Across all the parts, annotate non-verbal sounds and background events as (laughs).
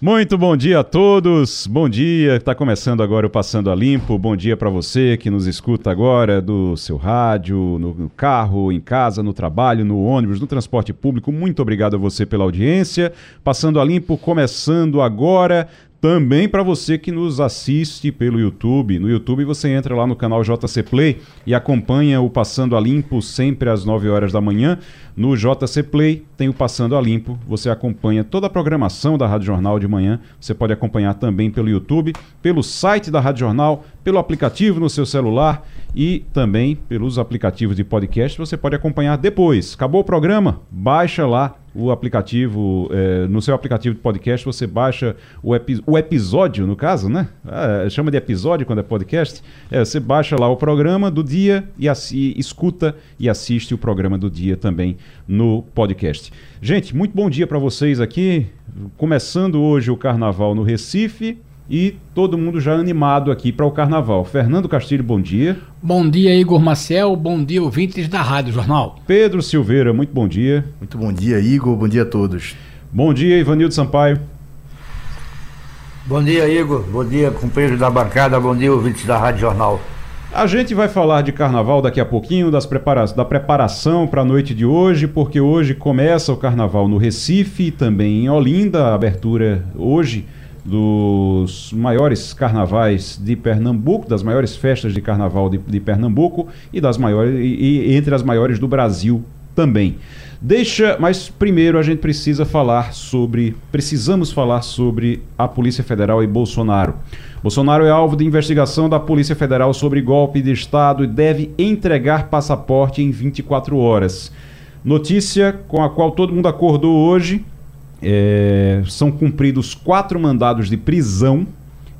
Muito bom dia a todos. Bom dia. Está começando agora o Passando a Limpo. Bom dia para você que nos escuta agora do seu rádio, no, carro, em casa, no trabalho, no ônibus, no transporte público. Muito obrigado a você pela audiência. Passando a Limpo começando agora. Também para você que nos assiste pelo YouTube. No YouTube você entra lá no canal JC Play e acompanha o Passando a Limpo sempre às 9 horas da manhã. No JC Play tem o Passando a Limpo. Você acompanha toda a programação da Rádio Jornal de manhã. Você pode acompanhar também pelo YouTube, pelo site da Rádio Jornal, pelo aplicativo no seu celular e também pelos aplicativos de podcast. Você pode acompanhar depois. Acabou o programa? Baixa lá o aplicativo, é, no seu aplicativo de podcast, você baixa o, epi o episódio, no caso, né? É, chama de episódio quando é podcast. É, você baixa lá o programa do dia e escuta e assiste o programa do dia também no podcast. Gente, muito bom dia para vocês aqui. Começando hoje o carnaval no Recife e todo mundo já animado aqui para o carnaval. Fernando Castilho, bom dia. Bom dia, Igor Maciel. Bom dia, ouvintes da Rádio Jornal. Pedro Silveira, muito bom dia. Muito bom dia, Igor. Bom dia a todos. Bom dia, Ivanildo Sampaio. Bom dia, Igor. Bom dia, companheiros da bancada. Bom dia, ouvintes da Rádio Jornal. A gente vai falar de carnaval daqui a pouquinho, das prepara da preparação para a noite de hoje, porque hoje começa o carnaval no Recife e também em Olinda, a abertura hoje dos maiores carnavais de Pernambuco, das maiores festas de carnaval de, de Pernambuco e das maiores e, e, entre as maiores do Brasil também. Deixa, mas primeiro a gente precisa falar sobre, precisamos falar sobre a Polícia Federal e Bolsonaro. Bolsonaro é alvo de investigação da Polícia Federal sobre golpe de Estado e deve entregar passaporte em 24 horas. Notícia com a qual todo mundo acordou hoje é, são cumpridos quatro mandados de prisão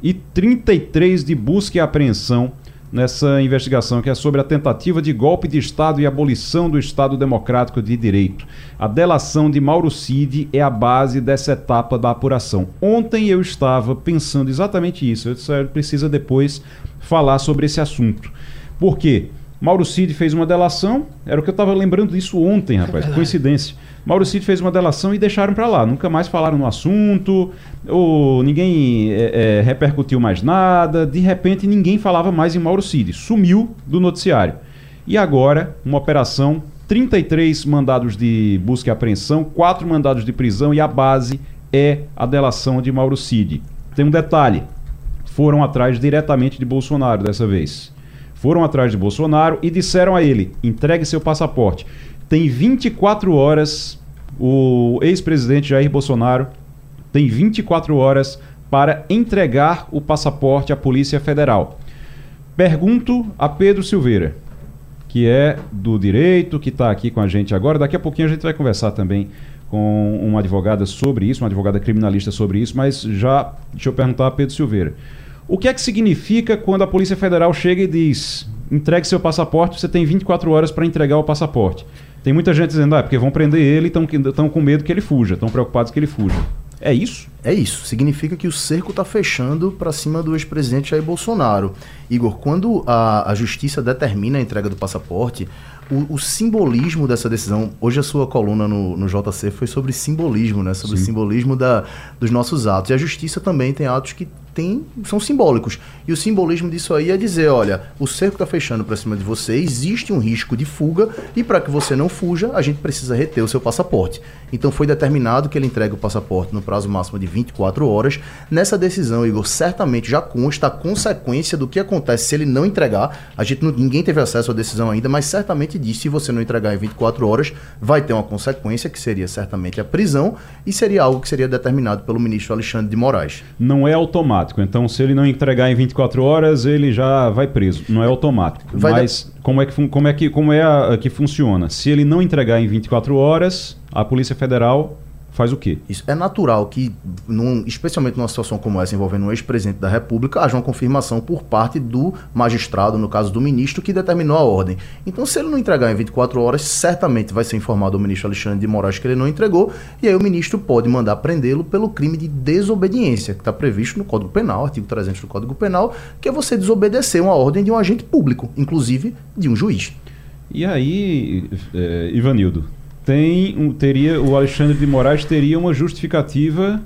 e 33 de busca e apreensão nessa investigação que é sobre a tentativa de golpe de Estado e abolição do Estado Democrático de Direito. A delação de Mauro Cid é a base dessa etapa da apuração. Ontem eu estava pensando exatamente isso. Eu disse, precisa depois falar sobre esse assunto. Por quê? Mauro Cid fez uma delação, era o que eu estava lembrando disso ontem, rapaz, é coincidência. Mauro Cid fez uma delação e deixaram para lá. Nunca mais falaram no assunto, ou ninguém é, é, repercutiu mais nada. De repente, ninguém falava mais em Mauro Cid. Sumiu do noticiário. E agora, uma operação, 33 mandados de busca e apreensão, 4 mandados de prisão e a base é a delação de Mauro Cid. Tem um detalhe: foram atrás diretamente de Bolsonaro dessa vez. Foram atrás de Bolsonaro e disseram a ele: entregue seu passaporte. Tem 24 horas o ex-presidente Jair Bolsonaro tem 24 horas para entregar o passaporte à Polícia Federal. Pergunto a Pedro Silveira, que é do direito, que está aqui com a gente agora. Daqui a pouquinho a gente vai conversar também com uma advogada sobre isso, uma advogada criminalista sobre isso, mas já deixa eu perguntar a Pedro Silveira. O que é que significa quando a Polícia Federal chega e diz: entregue seu passaporte, você tem 24 horas para entregar o passaporte? Tem muita gente dizendo, ah, é porque vão prender ele e estão com medo que ele fuja, estão preocupados que ele fuja. É isso? É isso. Significa que o cerco está fechando para cima do ex-presidente Jair Bolsonaro. Igor, quando a, a justiça determina a entrega do passaporte, o, o, simbolismo dessa decisão. Hoje a sua coluna no, no JC foi sobre simbolismo, né? Sobre Sim. o simbolismo da, dos nossos atos. E a justiça também tem atos que tem, são simbólicos. E o simbolismo disso aí é dizer, olha, o cerco está fechando para cima de você, existe um risco de fuga e para que você não fuja, a gente precisa reter o seu passaporte. Então foi determinado que ele entregue o passaporte no prazo máximo de 24 horas. Nessa decisão, Igor, certamente já consta a consequência do que acontece se ele não entregar. A gente não, ninguém teve acesso à decisão ainda, mas certamente diz se você não entregar em 24 horas, vai ter uma consequência que seria certamente a prisão e seria algo que seria determinado pelo ministro Alexandre de Moraes. Não é automático automático. Então, se ele não entregar em 24 horas, ele já vai preso. Não é automático. Vai Mas como é que, como é que, como é a, a que funciona? Se ele não entregar em 24 horas, a Polícia Federal faz o quê? Isso é natural que, num, especialmente numa situação como essa, envolvendo um ex-presidente da República, haja uma confirmação por parte do magistrado, no caso do ministro, que determinou a ordem. Então, se ele não entregar em 24 horas, certamente vai ser informado ao ministro Alexandre de Moraes que ele não entregou, e aí o ministro pode mandar prendê-lo pelo crime de desobediência, que está previsto no Código Penal, artigo 300 do Código Penal, que é você desobedecer uma ordem de um agente público, inclusive de um juiz. E aí, é, Ivanildo, tem um, teria o Alexandre de Moraes teria uma justificativa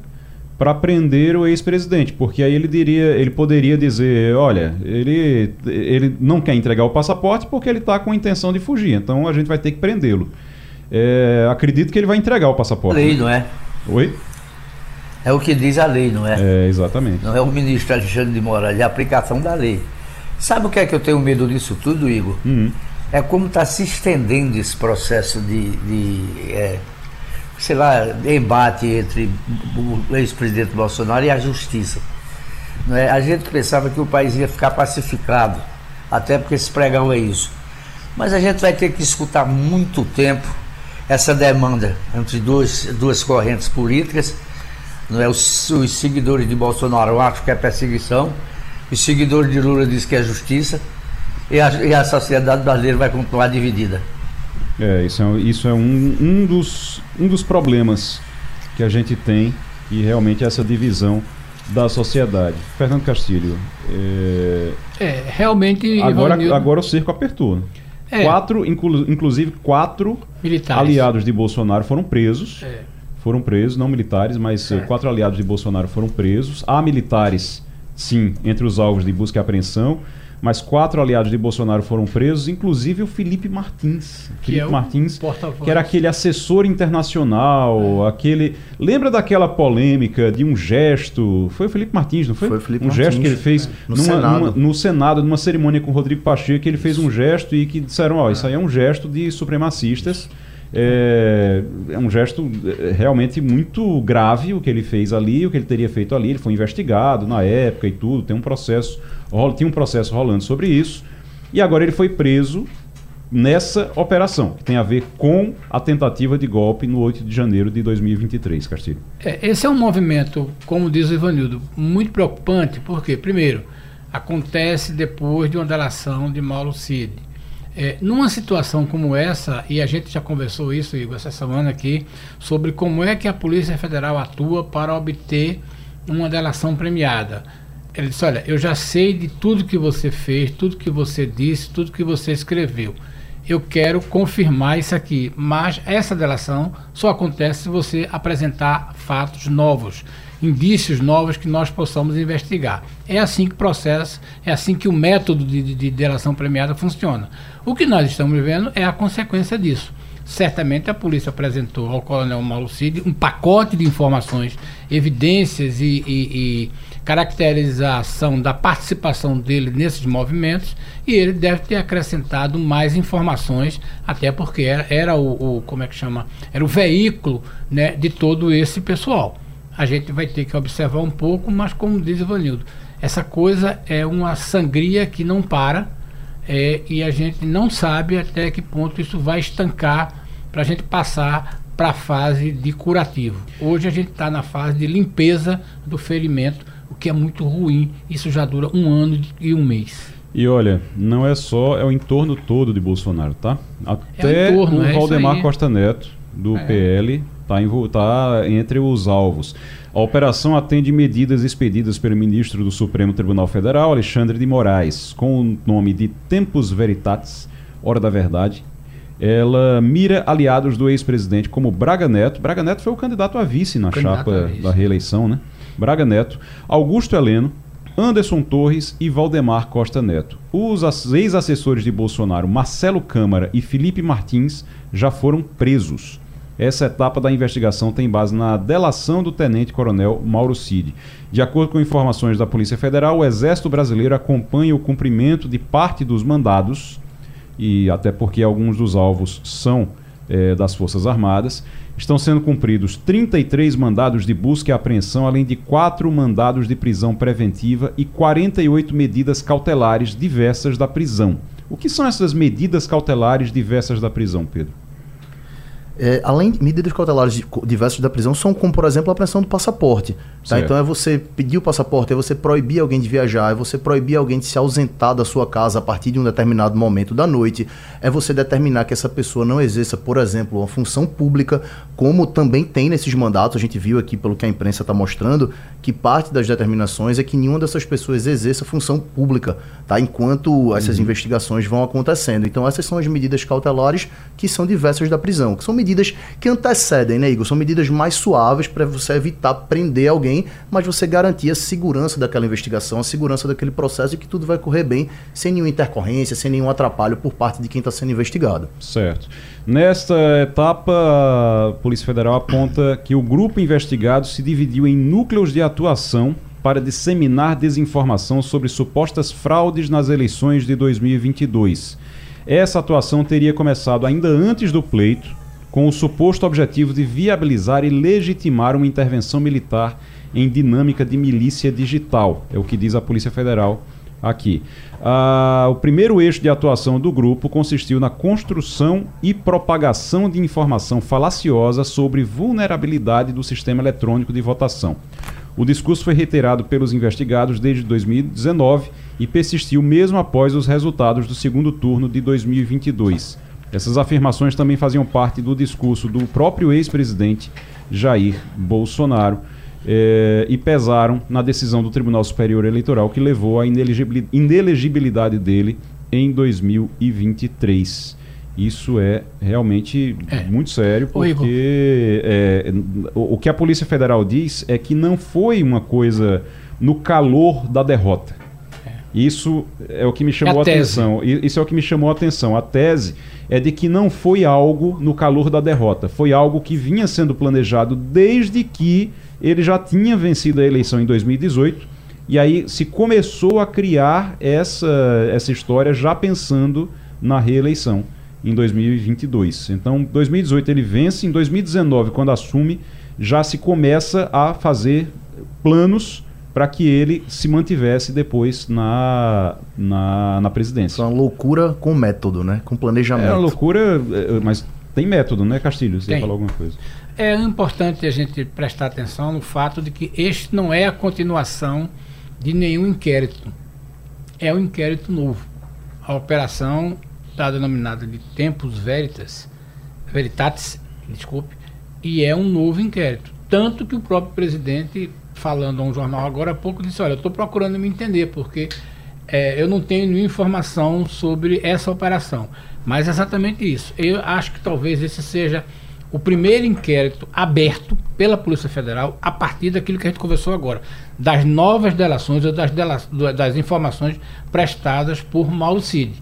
para prender o ex-presidente, porque aí ele diria, ele poderia dizer, olha, ele, ele não quer entregar o passaporte porque ele está com a intenção de fugir, então a gente vai ter que prendê-lo. É, acredito que ele vai entregar o passaporte. Lei, não é? Oi? É o que diz a lei, não é? É, exatamente. Não é o ministro Alexandre de Moraes, é a aplicação da lei. Sabe o que é que eu tenho medo disso tudo, Igor? Uhum. É como está se estendendo esse processo de, de é, sei lá, embate entre o ex-presidente Bolsonaro e a justiça. É? A gente pensava que o país ia ficar pacificado, até porque esse pregão é isso. Mas a gente vai ter que escutar muito tempo essa demanda entre duas, duas correntes políticas. Não é? Os, os seguidores de Bolsonaro acham que é perseguição, os seguidores de Lula dizem que é justiça e a, e a sociedade brasileira vai continuar dividida. É, isso é, isso é um, um, dos, um dos problemas que a gente tem e realmente essa divisão da sociedade. Fernando Castilho. É, é realmente. Agora, Ivanildo... agora o cerco apertou. É. Quatro, inclu, inclusive quatro militares. aliados de Bolsonaro foram presos. É. Foram presos, não militares, mas é. quatro aliados de Bolsonaro foram presos. Há militares, sim, entre os alvos de busca e apreensão mas quatro aliados de Bolsonaro foram presos, inclusive o Felipe Martins. Que Felipe é Martins, que era aquele assessor internacional, é. aquele. Lembra daquela polêmica de um gesto? Foi o Felipe Martins, não foi? Foi o Felipe um Martins, gesto que ele fez é. no, numa, Senado. Numa, no Senado, numa cerimônia com o Rodrigo Pacheco, que ele fez um gesto e que disseram: ó, oh, isso aí é um gesto de supremacistas. É, é, um gesto é, realmente muito grave o que ele fez ali, o que ele teria feito ali. Ele foi investigado na época e tudo, tem um processo, tinha um processo rolando sobre isso. E agora ele foi preso nessa operação, que tem a ver com a tentativa de golpe no 8 de janeiro de 2023, Castilho. É, esse é um movimento, como diz o Ivanildo, muito preocupante, porque, primeiro, acontece depois de uma delação de Mauro Cid é, numa situação como essa, e a gente já conversou isso, Igor, essa semana aqui, sobre como é que a Polícia Federal atua para obter uma delação premiada. Ele disse: Olha, eu já sei de tudo que você fez, tudo que você disse, tudo que você escreveu. Eu quero confirmar isso aqui, mas essa delação só acontece se você apresentar fatos novos indícios novos que nós possamos investigar. É assim que o processo, é assim que o método de, de, de delação premiada funciona. O que nós estamos vendo é a consequência disso. Certamente a polícia apresentou ao coronel Mauro Cid um pacote de informações, evidências e, e, e caracterização da participação dele nesses movimentos e ele deve ter acrescentado mais informações, até porque era, era o, o, como é que chama, era o veículo né, de todo esse pessoal a gente vai ter que observar um pouco, mas como diz o Vanildo, essa coisa é uma sangria que não para é, e a gente não sabe até que ponto isso vai estancar para a gente passar para a fase de curativo. Hoje a gente está na fase de limpeza do ferimento, que é muito ruim. Isso já dura um ano e um mês. E olha, não é só, é o entorno todo de Bolsonaro, tá? Até é o, entorno, o é Valdemar Costa Neto, do é. PL, está tá entre os alvos. A operação atende medidas expedidas pelo ministro do Supremo Tribunal Federal, Alexandre de Moraes, com o nome de Tempus Veritatis, Hora da Verdade. Ela mira aliados do ex-presidente como Braga Neto. Braga Neto foi o candidato a vice na chapa vice. da reeleição, né? Braga Neto, Augusto Heleno, Anderson Torres e Valdemar Costa Neto. Os ex-assessores de Bolsonaro, Marcelo Câmara e Felipe Martins, já foram presos. Essa etapa da investigação tem base na delação do tenente-coronel Mauro Cid. De acordo com informações da Polícia Federal, o Exército Brasileiro acompanha o cumprimento de parte dos mandados, e até porque alguns dos alvos são é, das Forças Armadas. Estão sendo cumpridos 33 mandados de busca e apreensão, além de quatro mandados de prisão preventiva e 48 medidas cautelares diversas da prisão. O que são essas medidas cautelares diversas da prisão, Pedro? É, além de medidas cautelares diversas da prisão, são como, por exemplo, a apreensão do passaporte. Tá? Então é você pedir o passaporte, é você proibir alguém de viajar, é você proibir alguém de se ausentar da sua casa a partir de um determinado momento da noite, é você determinar que essa pessoa não exerça, por exemplo, uma função pública, como também tem nesses mandatos, a gente viu aqui pelo que a imprensa está mostrando, que parte das determinações é que nenhuma dessas pessoas exerça função pública, tá? enquanto essas uhum. investigações vão acontecendo. Então essas são as medidas cautelares que são diversas da prisão, que são medidas que antecedem, né, Igor? São medidas mais suaves para você evitar prender alguém, mas você garantir a segurança daquela investigação, a segurança daquele processo e que tudo vai correr bem, sem nenhuma intercorrência, sem nenhum atrapalho por parte de quem está sendo investigado. Certo. Nesta etapa, a Polícia Federal aponta que o grupo investigado se dividiu em núcleos de atuação para disseminar desinformação sobre supostas fraudes nas eleições de 2022. Essa atuação teria começado ainda antes do pleito com o suposto objetivo de viabilizar e legitimar uma intervenção militar em dinâmica de milícia digital, é o que diz a Polícia Federal aqui. Ah, o primeiro eixo de atuação do grupo consistiu na construção e propagação de informação falaciosa sobre vulnerabilidade do sistema eletrônico de votação. O discurso foi reiterado pelos investigados desde 2019 e persistiu mesmo após os resultados do segundo turno de 2022. Essas afirmações também faziam parte do discurso do próprio ex-presidente Jair Bolsonaro eh, e pesaram na decisão do Tribunal Superior Eleitoral que levou à inelegibilidade dele em 2023. Isso é realmente é. muito sério, porque é, o, o que a Polícia Federal diz é que não foi uma coisa no calor da derrota. Isso é o que me chamou é a, a atenção. Isso é o que me chamou a atenção. A tese é de que não foi algo no calor da derrota, foi algo que vinha sendo planejado desde que ele já tinha vencido a eleição em 2018 e aí se começou a criar essa, essa história já pensando na reeleição em 2022. Então, 2018 ele vence, em 2019, quando assume, já se começa a fazer planos para que ele se mantivesse depois na, na, na presidência. É uma loucura com método, né? Com planejamento. É uma loucura, é, mas tem método, né, Castilho? Você tem. ia falar alguma coisa. É importante a gente prestar atenção no fato de que este não é a continuação de nenhum inquérito. É um inquérito novo. A operação está denominada de Tempus Veritas, Veritatis, desculpe, e é um novo inquérito. Tanto que o próprio presidente falando a um jornal agora há pouco, disse: Olha, eu estou procurando me entender, porque é, eu não tenho informação sobre essa operação. Mas é exatamente isso. Eu acho que talvez esse seja o primeiro inquérito aberto pela Polícia Federal a partir daquilo que a gente conversou agora, das novas delações ou das, dela, das informações prestadas por Mauro Cid.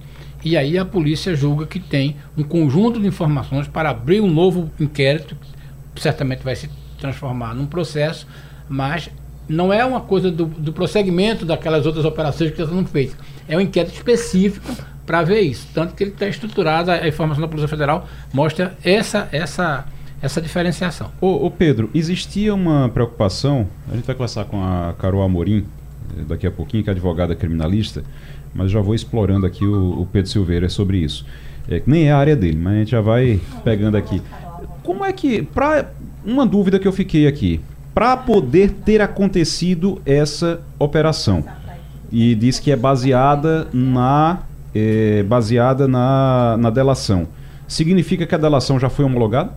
E aí a polícia julga que tem um conjunto de informações para abrir um novo inquérito, que certamente vai se transformar num processo mas não é uma coisa do, do prosseguimento daquelas outras operações que estão sendo feitas. É um inquérito específico para ver isso. Tanto que ele está estruturado, a informação da Polícia Federal mostra essa, essa, essa diferenciação. Ô, ô, Pedro, existia uma preocupação, a gente vai conversar com a Carol Amorim eh, daqui a pouquinho, que é advogada criminalista, mas já vou explorando aqui o, o Pedro Silveira sobre isso. É, nem é a área dele, mas a gente já vai pegando aqui. Como é que. Pra, uma dúvida que eu fiquei aqui para poder ter acontecido essa operação. E diz que é baseada na é, baseada na, na delação. Significa que a delação já foi homologada?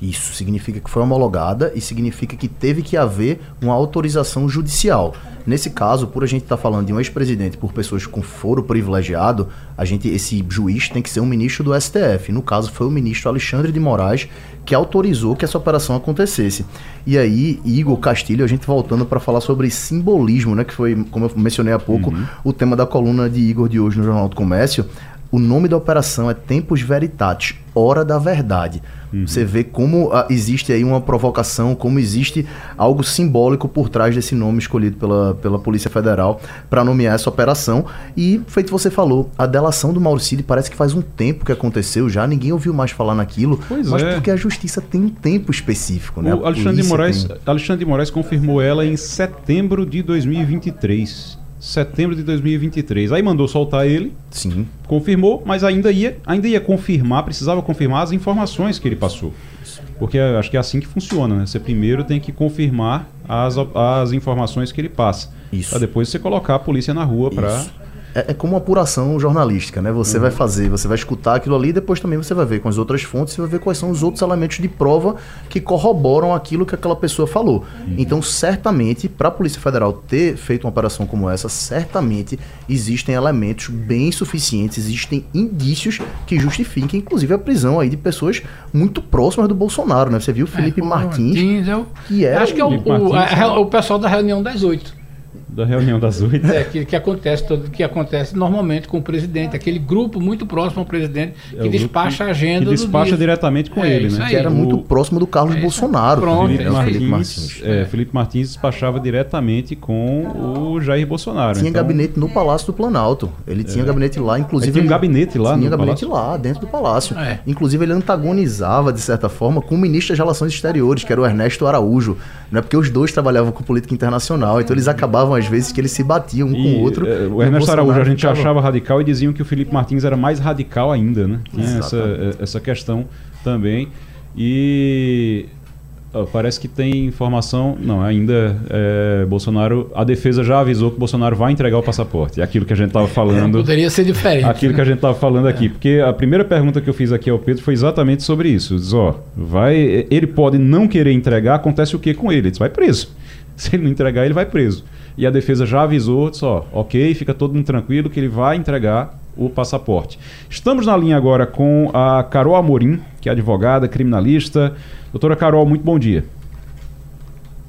Isso significa que foi homologada e significa que teve que haver uma autorização judicial. Nesse caso, por a gente estar tá falando de um ex-presidente por pessoas com foro privilegiado, a gente, esse juiz tem que ser um ministro do STF. No caso, foi o ministro Alexandre de Moraes que autorizou que essa operação acontecesse. E aí, Igor Castilho, a gente voltando para falar sobre simbolismo, né, que foi, como eu mencionei há pouco, uhum. o tema da coluna de Igor de hoje no Jornal do Comércio. O nome da operação é Tempus Veritatis, Hora da Verdade. Uhum. Você vê como ah, existe aí uma provocação, como existe algo simbólico por trás desse nome escolhido pela, pela Polícia Federal para nomear essa operação. E, feito você falou, a delação do Mauricídio parece que faz um tempo que aconteceu já, ninguém ouviu mais falar naquilo, pois mas é. porque a justiça tem um tempo específico, né? O Alexandre de, Moraes, tem... Alexandre de Moraes confirmou ela em setembro de 2023 setembro de 2023. Aí mandou soltar ele. Sim. Confirmou, mas ainda ia, ainda ia confirmar, precisava confirmar as informações que ele passou. Porque acho que é assim que funciona, né? Você primeiro tem que confirmar as, as informações que ele passa. Isso. Para depois você colocar a polícia na rua para. É, é como uma apuração jornalística, né? Você vai fazer, você vai escutar aquilo ali e depois também você vai ver com as outras fontes, você vai ver quais são os outros elementos de prova que corroboram aquilo que aquela pessoa falou. Então, certamente, para a Polícia Federal ter feito uma operação como essa, certamente existem elementos bem suficientes, existem indícios que justifiquem, inclusive, a prisão aí de pessoas muito próximas do Bolsonaro, né? Você viu o Felipe É, Martins, é o- que era acho que é o, o- Martins, a- o pessoal da reunião das oito. Da reunião das oito. É, que, que acontece todo, que acontece normalmente com o presidente, aquele grupo muito próximo ao presidente que É o grupo despacha a agenda que despacha diretamente com É, ele, né? aí. que era O- muito próximo do Carlos É. Bolsonaro. Pronto, Felipe né? O Martins, Felipe Martins. é, Felipe Martins despachava diretamente com o Jair Bolsonaro. Tinha Então, gabinete no Palácio do Planalto. Ele tinha gabinete lá, inclusive. Aí tinha um ele- gabinete lá Tinha no gabinete palácio? lá, dentro do palácio. É. Inclusive, ele antagonizava, de certa forma, com o ministro das Relações Exteriores, que era o Ernesto Araújo. Não é porque os dois trabalhavam com política internacional, então eles acabavam, às vezes, que eles se batiam um com E, o outro. é, o Ernesto Araújo a gente ficava- achava radical e diziam que o Felipe Martins era mais radical ainda, né? Tinha essa, Exatamente. essa questão também. E parece que tem informação. Não, ainda é, Bolsonaro. A defesa já avisou que Bolsonaro vai entregar o passaporte. É aquilo que a gente estava falando. Poderia ser diferente. Aquilo que a gente estava falando aqui, porque a primeira pergunta que eu fiz aqui ao Pedro foi exatamente sobre isso. Diz, ó, vai, ele pode não querer entregar, acontece o que com ele? Ele diz, vai preso. (laughs) Se ele não entregar, ele vai preso. E a defesa já avisou, disse, ó, ok, fica todo mundo tranquilo que ele vai entregar o passaporte. Estamos na linha agora com a Carol Amorim, que é advogada, criminalista. Doutora Carol, muito bom dia.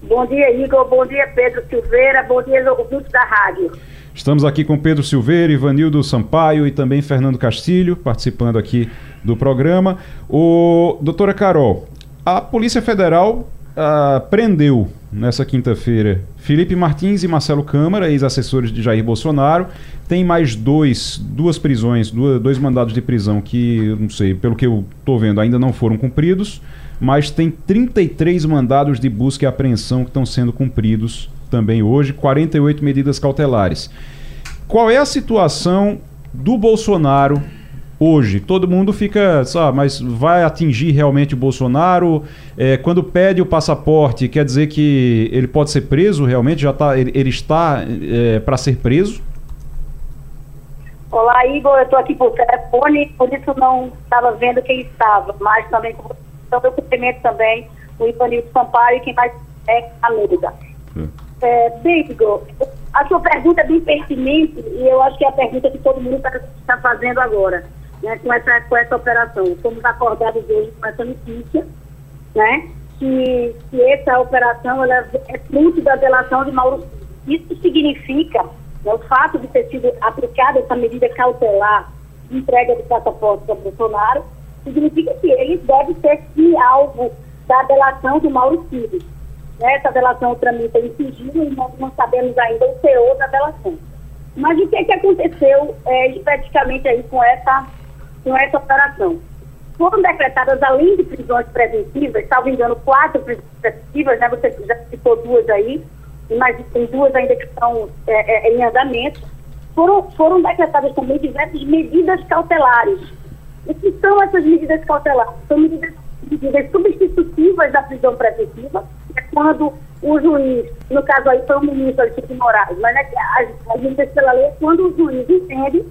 Bom dia, Igor. Bom dia, Pedro Silveira. Bom dia, ouvintes da rádio. Estamos aqui com Pedro Silveira, Ivanildo Sampaio e também Fernando Castilho, participando aqui do programa. O doutora Carol, a Polícia Federal ah, prendeu nessa quinta-feira Felipe Martins e Marcelo Câmara, ex-assessores de Jair Bolsonaro. Tem mais dois, duas prisões, duas- dois mandados de prisão que, não sei, pelo que eu estou vendo, ainda não foram cumpridos, mas tem 33 mandados de busca e apreensão que estão sendo cumpridos também hoje, 48 medidas cautelares. Qual é a situação do Bolsonaro hoje? Todo mundo fica, sabe, mas vai atingir realmente o Bolsonaro? É, quando pede o passaporte, quer dizer que ele pode ser preso realmente? Já tá, ele, ele está para ser preso? Olá, Igor. Eu estou aqui por telefone, por isso não estava vendo quem estava, mas também com então eu cumprimento também o Ivanildo Sampaio e quem mais é a Leda. É, bem, Igor, a sua pergunta é bem pertinente e eu acho que é a pergunta que todo mundo está fazendo agora, né, com, essa, com essa operação. Fomos acordados hoje com essa notícia, né, que, que essa operação ela é fruto da delação de Mauro. Isso significa, né, o fato de ter sido aplicada essa medida cautelar de entrega do passaporte para Bolsonaro, significa que ele deve ser sim alvo da delação do Mauro Cid. Né, Essa delação tramita em sigilo e nós não sabemos ainda o teor da delação. Mas o que, é que aconteceu é, especificamente aí com essa, com essa operação? Foram decretadas, além de prisões preventivas, salvo engano, quatro prisões preventivas, né? Você já citou duas aí, mas tem duas ainda que estão é, é, em andamento. Foram, foram decretadas também diversas medidas cautelares. O que são essas medidas cautelares? São medidas, medidas substitutivas da prisão preventiva, é quando o juiz, no caso aí foi o ministro Alexandre Moraes, mas né, as, as pela lei é quando o juiz entende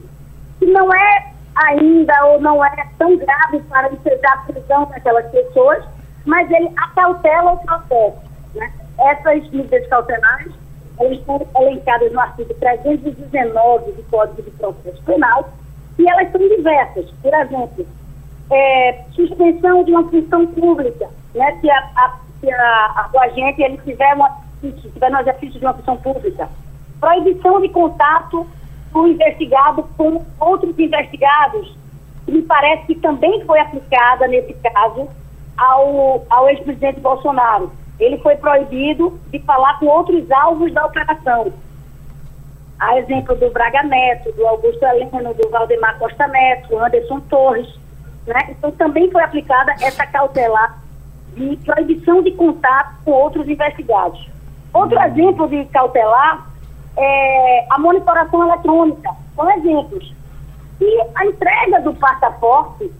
que não é ainda ou não é tão grave para ensejar a prisão daquelas pessoas, mas ele acautela o processo. Né? Essas medidas cautelares elas estão elencadas no artigo 319 do Código de Processo Penal e elas são diversas. Por exemplo, é, suspensão de uma função pública, né? se, a, a, se a, o agente ele tiver, uma, tiver no exercício de uma função pública. Proibição de contato do investigado com outros investigados, me parece que também foi aplicada nesse caso ao, ao ex-presidente Bolsonaro. Ele foi proibido de falar com outros alvos da operação. A exemplo do Braga Neto, do Augusto Heleno, do Valdemar Costa Neto, Anderson Torres. Né? Então também foi aplicada essa cautelar de proibição de contato com outros investigados. Outro exemplo de cautelar é a monitoração eletrônica. São exemplos. E a entrega do passaporte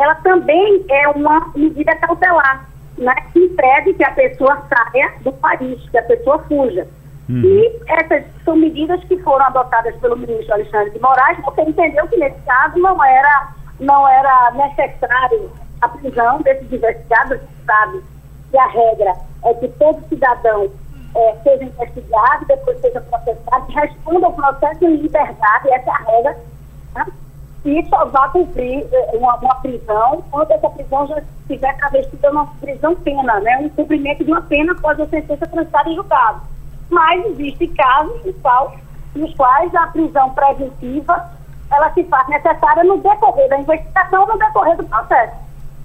ela também é uma medida cautelar, né, que impede que a pessoa saia do país, que a pessoa fuja. Uhum. E essas são medidas que foram adotadas pelo ministro Alexandre de Moraes, porque entendeu que nesse caso não era, não era necessário a prisão desses investigados, sabe que a regra é que todo cidadão é, seja investigado, depois seja processado, responda ao processo em liberdade, essa é a regra, né? e só vá cumprir é, uma, uma, prisão quando essa prisão já estiver travestida uma prisão pena, né? um cumprimento de uma pena após a sentença transitada em julgado. Mas existem casos nos quais, nos quais a prisão preventiva ela se faz necessária no decorrer da investigação, no decorrer do processo.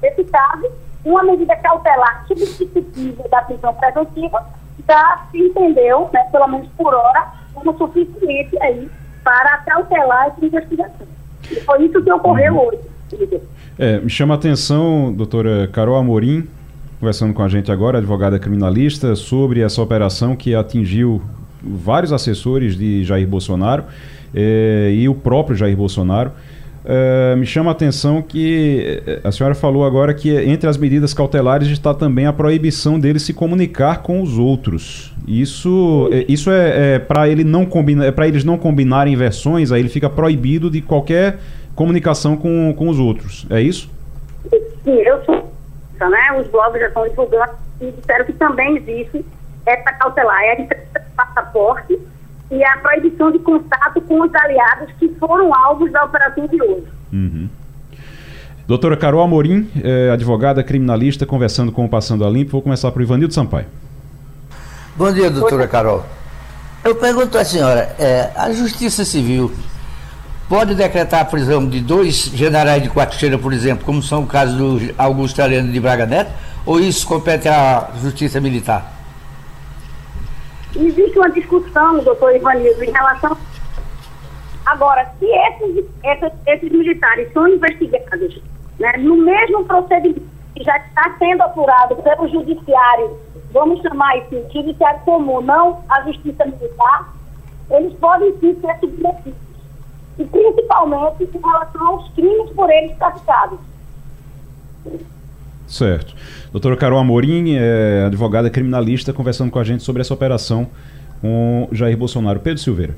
Nesse caso, uma medida cautelar substitutiva da prisão preventiva já se entendeu, né, pelo menos por hora, como suficiente aí para cautelar essa investigação. E foi isso que ocorreu uhum. hoje. É, me chama a atenção, doutora Carol Amorim, conversando com a gente agora, advogada criminalista, sobre essa operação que atingiu vários assessores de Jair Bolsonaro eh, e o próprio Jair Bolsonaro. Uh, me chama a atenção que eh, a senhora falou agora que entre as medidas cautelares está também a proibição dele se comunicar com os outros. Isso, eh, isso é, é para ele não é para eles não combinarem versões, aí ele fica proibido de qualquer comunicação com, com os outros. É isso? Sim, eu sou, né? Os blogs já estão divulgando e disseram que também existe essa cautelar, é a passaporte e a proibição de contato com os aliados que foram alvos da operação de hoje. Uhum. Doutora Carol Amorim, é, advogada criminalista, conversando com o Passando a Limpo. Vou começar por Ivanildo Sampaio. Bom dia, doutora Carol. Eu pergunto à senhora, é, a Justiça Civil pode decretar a prisão de dois generais de quarteira, por exemplo, como são o caso do Augusto Ariano de Braga Neto, ou isso compete à Justiça Militar? Existe uma discussão, doutor Ivanildo, em relação. Agora, se esses, esses, esses militares são investigados né, no mesmo procedimento que já está sendo apurado pelo judiciário, vamos chamar isso de judiciário comum, não a justiça militar, eles podem sim ser submetidos. E principalmente em relação aos crimes por eles praticados. Certo. Doutora Carol Amorim, é, advogada criminalista, conversando com a gente sobre essa operação com Jair Bolsonaro. Pedro Silveira.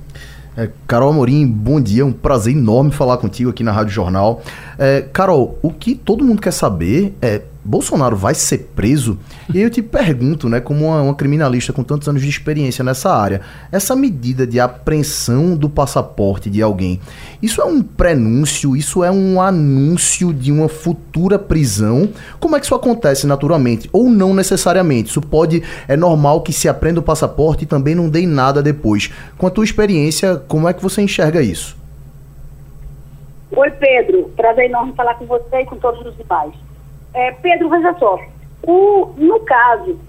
É, Carol Amorim, bom dia, um prazer enorme falar contigo aqui na Rádio Jornal. É, Carol, o que todo mundo quer saber é Bolsonaro vai ser preso? E eu te pergunto, né, como uma, uma, criminalista com tantos anos de experiência nessa área, essa medida de apreensão do passaporte de alguém, isso é um prenúncio, isso é um anúncio de uma futura prisão? Como é que isso acontece naturalmente? Ou não necessariamente? Isso pode, é normal que se aprenda o passaporte e também não dê nada depois. Com a tua experiência, como é que você enxerga isso? Oi, Pedro. Prazer enorme falar com você e com todos os demais. É, Pedro, veja só. O, no caso,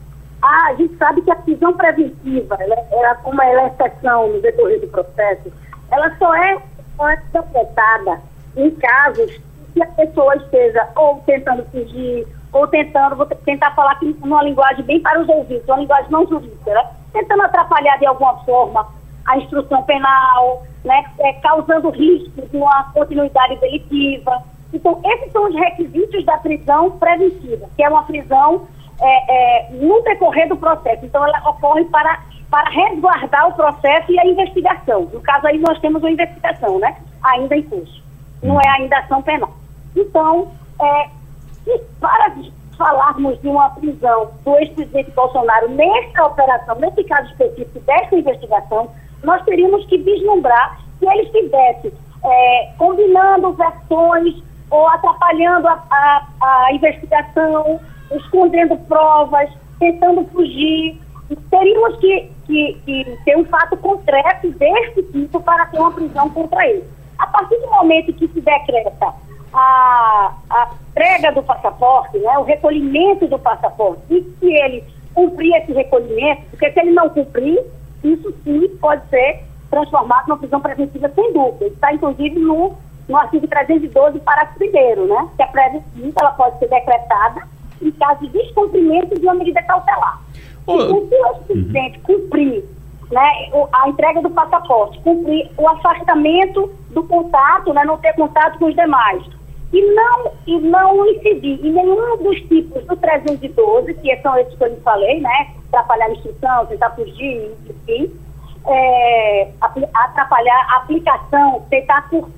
a, gente sabe que a prisão preventiva, ela, ela, como ela é exceção no decorrer do processo, ela só é, é interpretada em casos que a pessoa esteja ou tentando fugir, ou tentando, vou tentar falar aqui numa linguagem bem para os ouvidos, uma linguagem não jurídica, né? tentando atrapalhar de alguma forma a instrução penal, né? É, causando risco de uma continuidade delitiva. Então, esses são os requisitos da prisão preventiva, que é uma prisão é, é, no decorrer do processo. Então, ela ocorre para, para resguardar o processo e a investigação. No caso aí, nós temos uma investigação, né? Ainda em curso. Não é ainda ação penal. Então, é, para falarmos de uma prisão do ex-presidente Bolsonaro nesta operação, nesse caso específico desta investigação, nós teríamos que vislumbrar que ele estivesse é, combinando versões ou atrapalhando a, a, a investigação, escondendo provas, tentando fugir. Teríamos que, que, que, ter um fato concreto desse tipo para ter uma prisão contra ele. A partir do momento que se decreta a, a entrega do passaporte, né, o recolhimento do passaporte, e se ele cumprir esse recolhimento, porque se ele não cumprir, isso sim pode ser transformado numa prisão preventiva sem dúvida. Está, inclusive, no no artigo 312, parágrafo 1 né? Que a preventiva ela pode ser decretada em caso de descumprimento de uma medida cautelar. Oh. Então, se o presidente uhum. cumprir né, a entrega do passaporte, cumprir o afastamento do contato, né, não ter contato com os demais, e não, e não incidir em nenhum dos tipos do 312, que são esses que eu lhe falei, né? Atrapalhar a instrução, tentar fugir, enfim. É, atrapalhar a aplicação, tentar furtar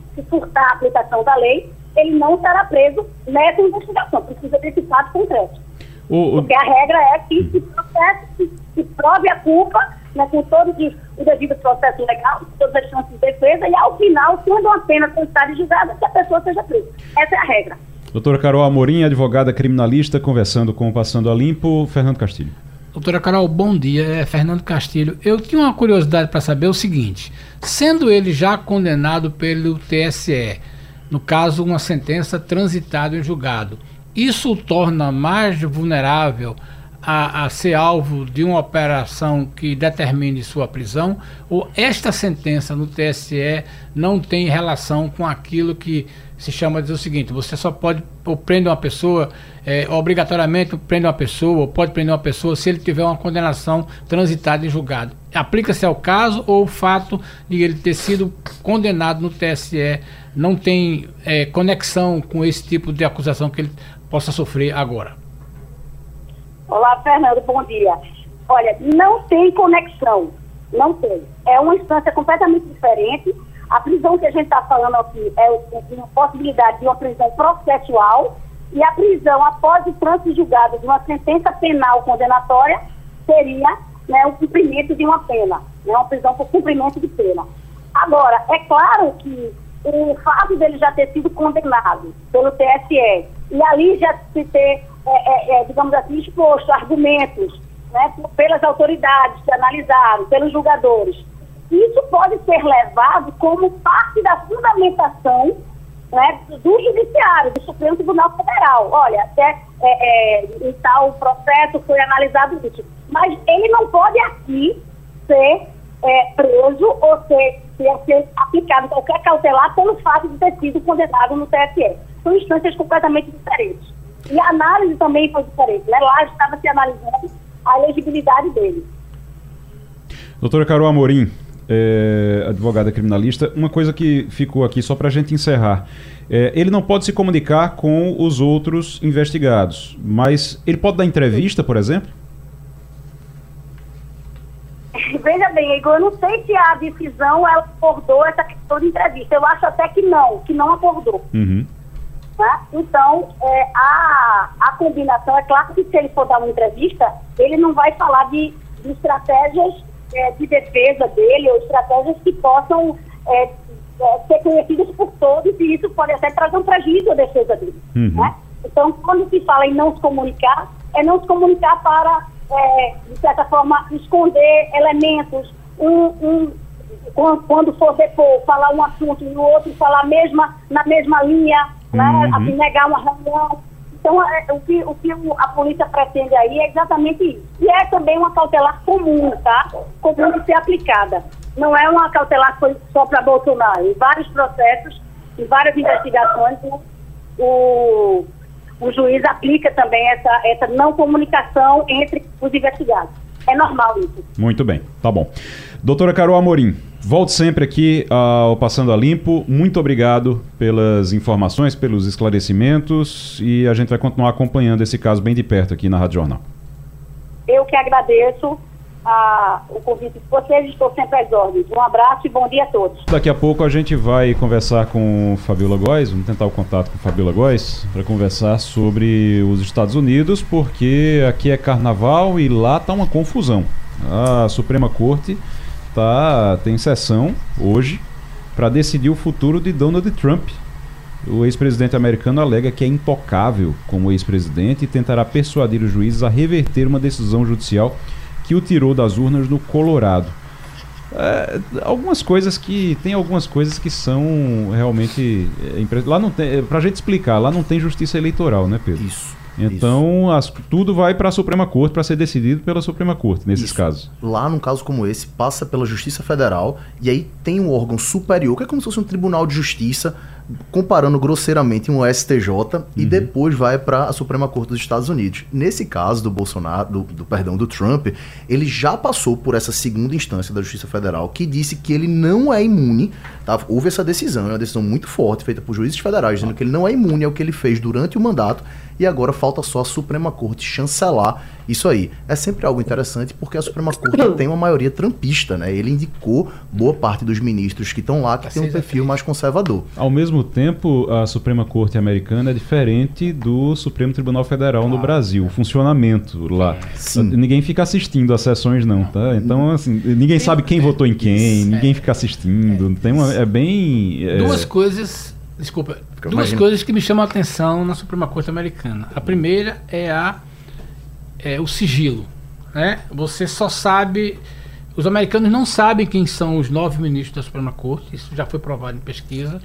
a aplicação da lei, ele não será preso nessa investigação. Precisa desse fato concreto. O, o... Porque a regra é que se, processe, se, se prove a culpa, né, com todo de, o devido processo legal, todas as chances de defesa, e ao final, quando a pena constar julgada, que a pessoa seja presa. Essa é a regra. Doutora Carol Amorim, advogada criminalista, conversando com o Passando a Limpo, Fernando Castilho. Doutora Carol, bom dia. É Fernando Castilho. Eu tinha uma curiosidade para saber o seguinte: sendo ele já condenado pelo TSE, no caso, uma sentença transitada em julgado, isso o torna mais vulnerável a, a, ser alvo de uma operação que determine sua prisão, ou esta sentença no TSE não tem relação com aquilo que se chama de o seguinte: você só pode ou prender uma pessoa, é, obrigatoriamente prende uma pessoa, ou pode prender uma pessoa se ele tiver uma condenação transitada em julgado. Aplica-se ao caso ou o fato de ele ter sido condenado no TSE não tem é, conexão com esse tipo de acusação que ele possa sofrer agora? Olá, Fernando, bom dia. Olha, não tem conexão, não tem. É uma instância completamente diferente. A prisão que a gente está falando aqui é uma possibilidade de uma prisão processual e a prisão após o trânsito julgado de uma sentença penal condenatória seria né, o cumprimento de uma pena, né, uma prisão por cumprimento de pena. Agora, é claro que o fato dele já ter sido condenado pelo TSE e ali já se ter é, é, é, digamos assim, exposto argumentos né, pelas autoridades que analisaram, pelos julgadores. Isso pode ser levado como parte da fundamentação né, do Judiciário, do Supremo Tribunal Federal. Olha, até é, é, em tal processo foi analisado isso. Mas ele não pode aqui ser é, preso ou ser, ser, ser aplicado qualquer cautelar pelo fato de ter sido condenado no TSE. São instâncias completamente diferentes. E a análise também foi diferente. Né? Lá estava se analisando a elegibilidade dele. Doutora Carol Amorim, é, advogada criminalista, uma coisa que ficou aqui só para a gente encerrar. É, ele não pode se comunicar com os outros investigados, mas ele pode dar entrevista, por exemplo? (laughs) Veja bem, Igor, eu não sei se a decisão ela abordou essa questão de entrevista. Eu acho até que não, que não abordou. Uhum. Né? Então, é, a, a combinação, é claro que se ele for dar uma entrevista, ele não vai falar de, de estratégias é, de defesa dele ou estratégias que possam é, é ser conhecidas por todos e isso pode até trazer um prejuízo à defesa dele. Uhum. Né? Então, quando se fala em não se comunicar, é não se comunicar para, é, de certa forma, esconder elementos, um, um quando for depor, falar um assunto e o outro falar mesma, na mesma linha, né? Uhum. Assim, negar uma reunião. Então, é, o, que, o que a polícia pretende aí é exatamente isso. E é também uma cautelar comum, tá? Comum de ser aplicada. Não é uma cautelar só para Bolsonaro. Em vários processos, em várias investigações, o, o, o juiz aplica também essa, essa não comunicação entre os investigados. É normal isso. Muito bem, tá bom. Doutora Carol Amorim, Volte sempre aqui ao Passando a Limpo. Muito obrigado pelas informações, pelos esclarecimentos e a gente vai continuar acompanhando esse caso bem de perto aqui na Rádio Jornal. Eu que agradeço a, o convite de vocês, estou sempre às ordens. Um abraço e bom dia a todos. Daqui a pouco a gente vai conversar com Fabiola Góes, vamos tentar o contato com Fabiola Góes para conversar sobre os Estados Unidos, porque aqui é carnaval e lá está uma confusão. A Suprema Corte tá, tem sessão hoje para decidir o futuro de Donald Trump. O ex-presidente americano alega que é intocável como ex-presidente e tentará persuadir os juízes a reverter uma decisão judicial que o tirou das urnas no Colorado. É, algumas coisas que tem algumas coisas que são realmente é, lá não tem para gente explicar lá não tem justiça eleitoral né Pedro isso então, as, tudo vai para a Suprema Corte para ser decidido pela Suprema Corte nesses Isso. casos. Lá, num caso como esse, passa pela Justiça Federal e aí tem um órgão superior, que é como se fosse um tribunal de justiça comparando grosseiramente um STJ e depois vai para a Suprema Corte dos Estados Unidos. Nesse caso do Bolsonaro, do, do, perdão, do Trump, ele já passou por essa segunda instância da Justiça Federal que disse que ele não é imune. Tá? Houve essa decisão, é uma decisão muito forte feita por juízes federais dizendo que ele não é imune ao que ele fez durante o mandato e agora falta só a Suprema Corte chancelar isso aí. É sempre algo interessante porque a Suprema Corte tem uma maioria trampista, né? Ele indicou boa parte dos ministros que estão lá que tem um perfil mais conservador. Ao mesmo tempo, a Suprema Corte americana é diferente do Supremo Tribunal Federal no Brasil, o funcionamento lá. Sim. Ninguém fica assistindo as sessões não, tá? Então assim, ninguém sabe quem votou em quem, ninguém fica assistindo. Tem uma, é bem é, Duas coisas, desculpa, duas imagina- coisas que me chamam a atenção na Suprema Corte Americana. A primeira é a é o sigilo, né? Você só sabe, os americanos não sabem quem são os nove ministros da Suprema Corte. Isso já foi provado em pesquisa.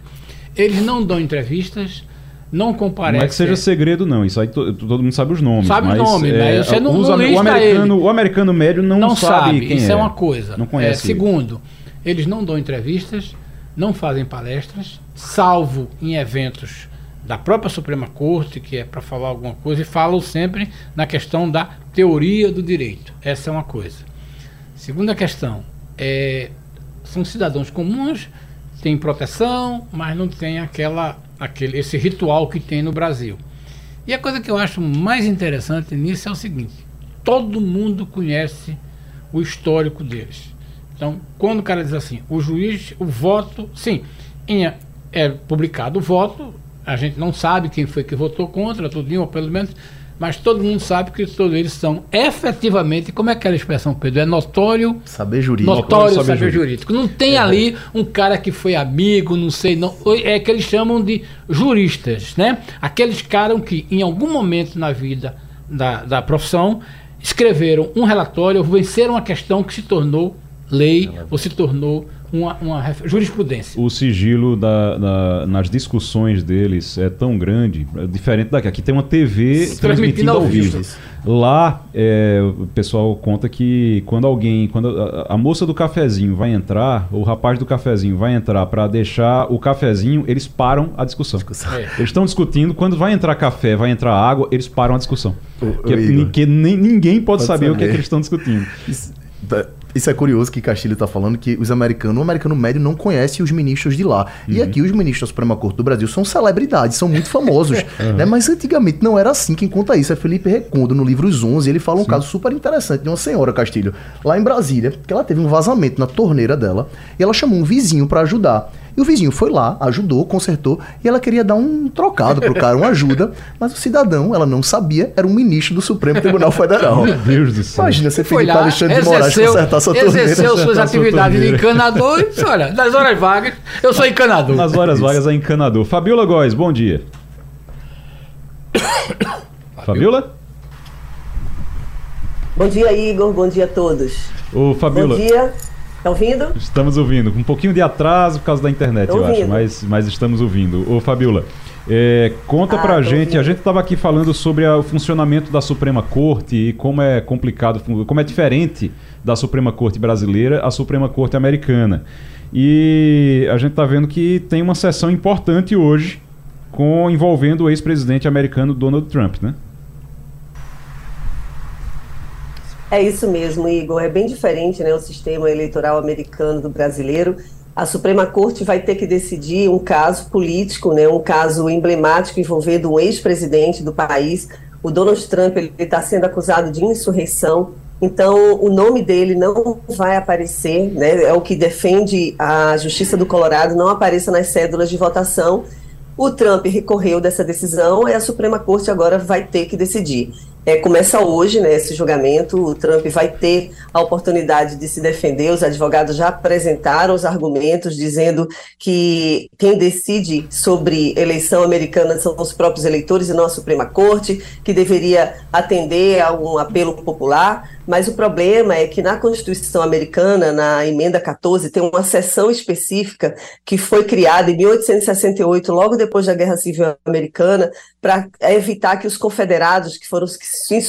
Eles não dão entrevistas, não comparecem. Não é que seja segredo, não. Isso aí to- todo mundo sabe os nomes. Sabe o mas, nome, é, você não- os não o, americano, ele. o americano médio não, não sabe, sabe, isso é. é. uma coisa. Não conhece. É, segundo, eles não dão entrevistas, não fazem palestras, salvo em eventos da própria Suprema Corte, que é para falar alguma coisa, e falam sempre na questão da teoria do direito. Essa é uma coisa. Segunda questão, é, são cidadãos comuns, têm proteção, mas não tem aquela, aquele, esse ritual que tem no Brasil. E a coisa que eu acho mais interessante nisso é o seguinte: todo mundo conhece o histórico deles. Então, quando o cara diz assim, o juiz, o voto, sim, em- é publicado o voto, a gente não sabe quem foi que votou contra, tudinho, ou pelo menos, mas todo mundo sabe que todos eles são efetivamente, como é aquela expressão, Pedro? É notório Saber jurídico. notório saber saber, jurídico. jurídico. Não tem ali um cara que foi amigo, não sei, não. É que eles chamam de juristas, né? Aqueles caras que em algum momento na vida da, da profissão escreveram um relatório, ou venceram uma questão que se tornou lei ou se tornou uma, uma jurisprudência. O sigilo da- da- nas discussões deles é tão grande, é diferente daqui. Aqui tem uma TV transmitindo ao vivo. Lá, é, o pessoal conta que quando alguém, quando a, a moça do cafezinho vai entrar, o rapaz do cafezinho vai entrar para deixar o cafezinho, eles param a discussão. É. Eles estão discutindo, quando vai entrar café, vai entrar água, eles param a discussão. Ô, ô, Porque, Igor. porque nem- ninguém pode, Pode saber, o que, é saber. que eles estão discutindo. Isso, tá- isso é curioso que Castilho está falando que os americanos, o americano médio não conhece os ministros de lá. E aqui os ministros da Suprema Corte do Brasil são celebridades, são muito famosos. (laughs) né? Mas antigamente não era assim. Quem conta isso é Felipe Recondo, no livro Os 11. Ele fala um caso super interessante de uma senhora, Castilho, lá em Brasília, que ela teve um vazamento na torneira dela e ela chamou um vizinho para ajudar. E o vizinho foi lá, ajudou, consertou, e ela queria dar um trocado pro cara, uma ajuda, (laughs) mas o cidadão, ela não sabia, era um ministro do Supremo Tribunal Federal. Meu Deus do céu. Imagina você Foi pedir para lá, Alexandre de Moraes exerceu, consertar sua torneira. exerceu suas atividades de encanador e disse, olha, nas horas vagas, eu sou encanador. Nas horas vagas é encanador. Fabiola Góes, bom dia. (coughs) Fabiola? Bom dia, Igor. Bom dia a todos. Ô, Fabiola, Bom dia. Tá ouvindo? estamos ouvindo. Com um pouquinho de atraso por causa da internet, eu acho, mas, mas estamos ouvindo. Ô, Fabiola, é, conta Ah, pra gente, ouvindo. a gente estava aqui falando sobre a- o funcionamento da Suprema Corte e como é complicado, como é diferente da Suprema Corte brasileira à Suprema Corte americana. E a gente está vendo que tem uma sessão importante hoje com envolvendo o ex-presidente americano Donald Trump, né? É isso mesmo, Igor. É bem diferente né, o sistema eleitoral americano do brasileiro. A Suprema Corte vai ter que decidir um caso político, né, um caso emblemático envolvendo um ex-presidente do país. O Donald Trump está sendo acusado de insurreição. Então, o nome dele não vai aparecer, né, é o que defende a Justiça do Colorado, não apareça nas cédulas de votação. O Trump recorreu dessa decisão e a Suprema Corte agora vai ter que decidir. É, começa hoje né, esse julgamento, o Trump vai ter a oportunidade de se defender, os advogados já apresentaram os argumentos dizendo que quem decide sobre eleição americana são os próprios eleitores e não a Suprema Corte, que deveria atender a um apelo popular, mas o problema é que na Constituição americana, na emenda 14, tem uma seção específica que foi criada em 1868, logo depois da Guerra Civil Americana, para evitar que os confederados, que foram os que se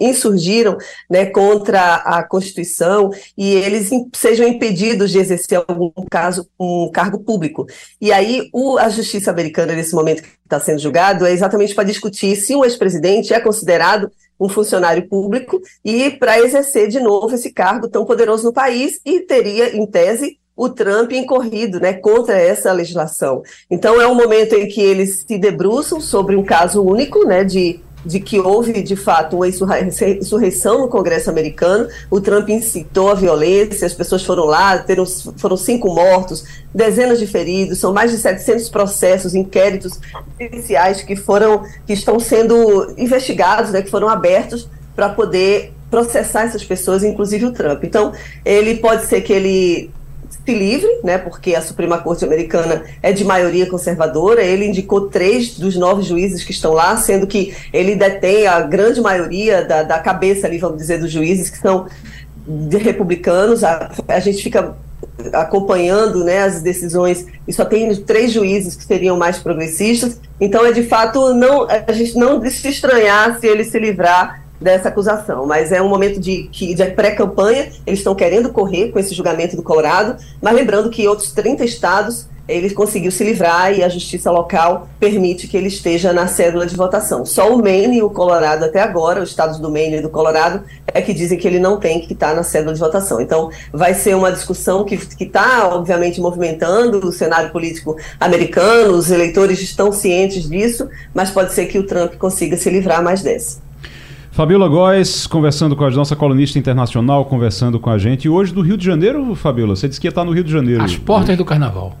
insurgiram né, contra a Constituição, e eles sejam impedidos de exercer algum caso, um cargo público. E aí o, a justiça americana, nesse momento que está sendo julgado, é exatamente para discutir se um ex-presidente é considerado um funcionário público e para exercer de novo esse cargo tão poderoso no país e teria, em tese, o Trump incorrido né, contra essa legislação. Então é um momento em que eles se debruçam sobre um caso único né, de, de que houve de fato uma insurreição no Congresso americano. O Trump incitou a violência, as pessoas foram lá, teram, foram cinco mortos, dezenas de feridos, são mais de 700 processos, inquéritos judiciais que foram que estão sendo investigados, né, que foram abertos para poder processar essas pessoas, inclusive o Trump. Então, ele pode ser que ele se livre, né, porque a Suprema Corte Americana é de maioria conservadora. Ele indicou três dos nove juízes que estão lá, sendo que ele detém a grande maioria da, da cabeça ali, vamos dizer, dos juízes que são republicanos. A, a gente fica acompanhando né, as decisões e só tem três juízes que seriam mais progressistas. Então é de fato não a gente não se estranhar se ele se livrar dessa acusação, mas é um momento de, de pré-campanha, eles estão querendo correr com esse julgamento do Colorado, mas lembrando que outros 30 estados ele conseguiu se livrar e a justiça local permite que ele esteja na cédula de votação. Só o Maine e o Colorado até agora, os estados do Maine e do Colorado, é que dizem que ele não tem que estar na cédula de votação. Então, vai ser uma discussão que está, obviamente, movimentando o cenário político americano, os eleitores estão cientes disso, mas pode ser que o Trump consiga se livrar mais dessa. Fabiola Góes, conversando com a nossa colunista internacional, conversando com a gente. E hoje do Rio de Janeiro, Fabiola, você disse que ia estar no Rio de Janeiro. As portas do carnaval.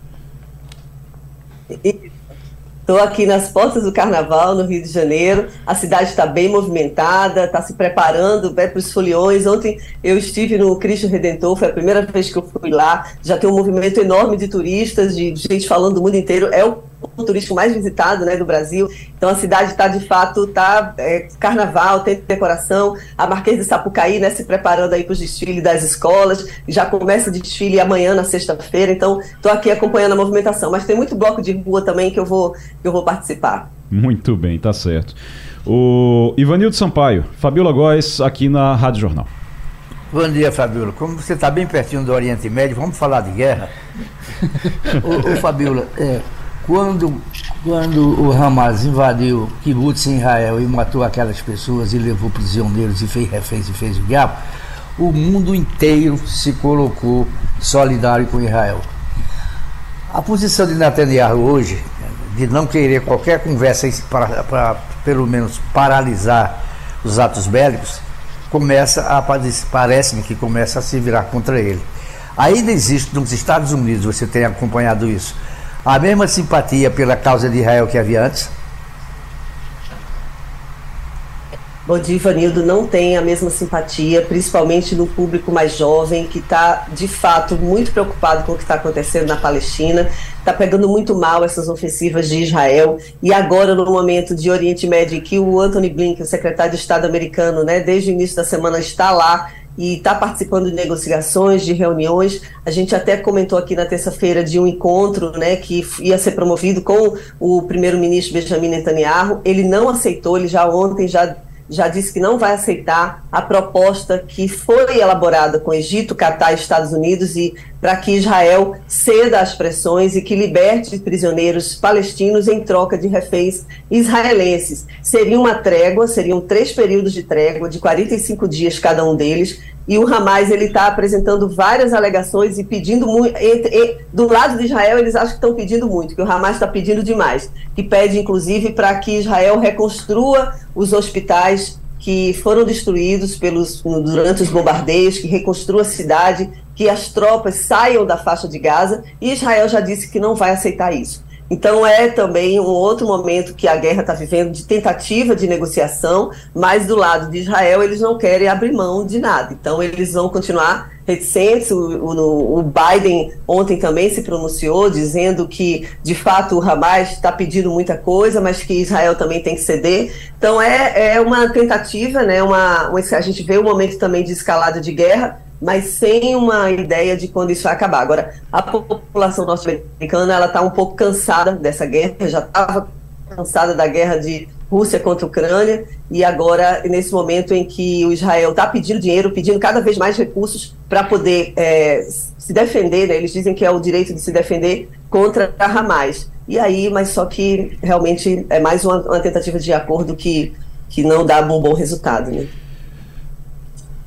Estou aqui nas portas do Carnaval, no Rio de Janeiro. A cidade está bem movimentada, está se preparando né, para os foliões. Ontem eu estive no Cristo Redentor, foi a primeira vez que eu fui lá. Já tem um movimento enorme de turistas, de gente falando do mundo inteiro. É o turístico mais visitado né, do Brasil. Então a cidade está de fato tá é, carnaval, tem decoração. A Marquês de Sapucaí, né, se preparando aí para o desfile das escolas. Já começa o desfile amanhã na sexta-feira. Então estou aqui acompanhando a movimentação. Mas tem muito bloco de rua também que eu vou que eu vou participar. Muito bem, tá certo. O Ivanildo Sampaio, Fabiola Góes, aqui na Rádio Jornal. Bom dia, Fabiola. Como você está bem pertinho do Oriente Médio, vamos falar de guerra? (laughs) ô, ô, Fabiola, é, quando, quando o Hamas invadiu Kibbutz em Israel e matou aquelas pessoas e levou prisioneiros e fez reféns e fez o diabo, o mundo inteiro se colocou solidário com Israel. A posição de Netanyahu hoje, de não querer qualquer conversa para, pelo menos paralisar os atos bélicos, começa a parece-me que começa a se virar contra ele. Ainda existe nos Estados Unidos, você tem acompanhado isso, a mesma simpatia pela causa de Israel que havia antes? Bom dia, Ivanildo. Não tem a mesma simpatia, principalmente no público mais jovem, que está, de fato, muito preocupado com o que está acontecendo na Palestina. Está pegando muito mal essas ofensivas de Israel. E agora, no momento de Oriente Médio, que o Anthony Blinken, o secretário de Estado americano, né, desde o início da semana, está lá e está participando de negociações, de reuniões. A gente até comentou aqui na terça-feira de um encontro né, que ia ser promovido com o primeiro-ministro Benjamin Netanyahu. Ele não aceitou, ele já ontem já, já disse que não vai aceitar a proposta que foi elaborada com Egito, Catar e Estados Unidos e para que Israel ceda às pressões e que liberte prisioneiros palestinos em troca de reféns israelenses. Seria uma trégua, seriam três períodos de trégua, de 45 dias cada um deles, e o Hamas ele está apresentando várias alegações e pedindo muito. Do lado de Israel, eles acham que estão pedindo muito, que o Hamas está pedindo demais. Que pede, inclusive, para que Israel reconstrua os hospitais que foram destruídos pelos, durante os bombardeios, que reconstrua a cidade, que as tropas saiam da faixa de Gaza, e Israel já disse que não vai aceitar isso. Então é também um outro momento que a guerra está vivendo de tentativa de negociação, mas do lado de Israel eles não querem abrir mão de nada. Então eles vão continuar reticentes. O, o, o Biden ontem também se pronunciou dizendo que de fato o Hamas está pedindo muita coisa, mas que Israel também tem que ceder. Então é, é uma tentativa, né? Uma, uma, a gente vê um momento também de escalada de guerra mas sem uma ideia de quando isso vai acabar. Agora, a população norte-americana ela está um pouco cansada dessa guerra, já estava cansada da guerra de Rússia contra a Ucrânia e agora nesse momento em que o Israel está pedindo dinheiro, pedindo cada vez mais recursos para poder é, se defender, né? eles dizem que é o direito de se defender contra a Hamas. E aí, mas só que realmente é mais uma, uma tentativa de acordo que, que não dá um bom resultado. Né?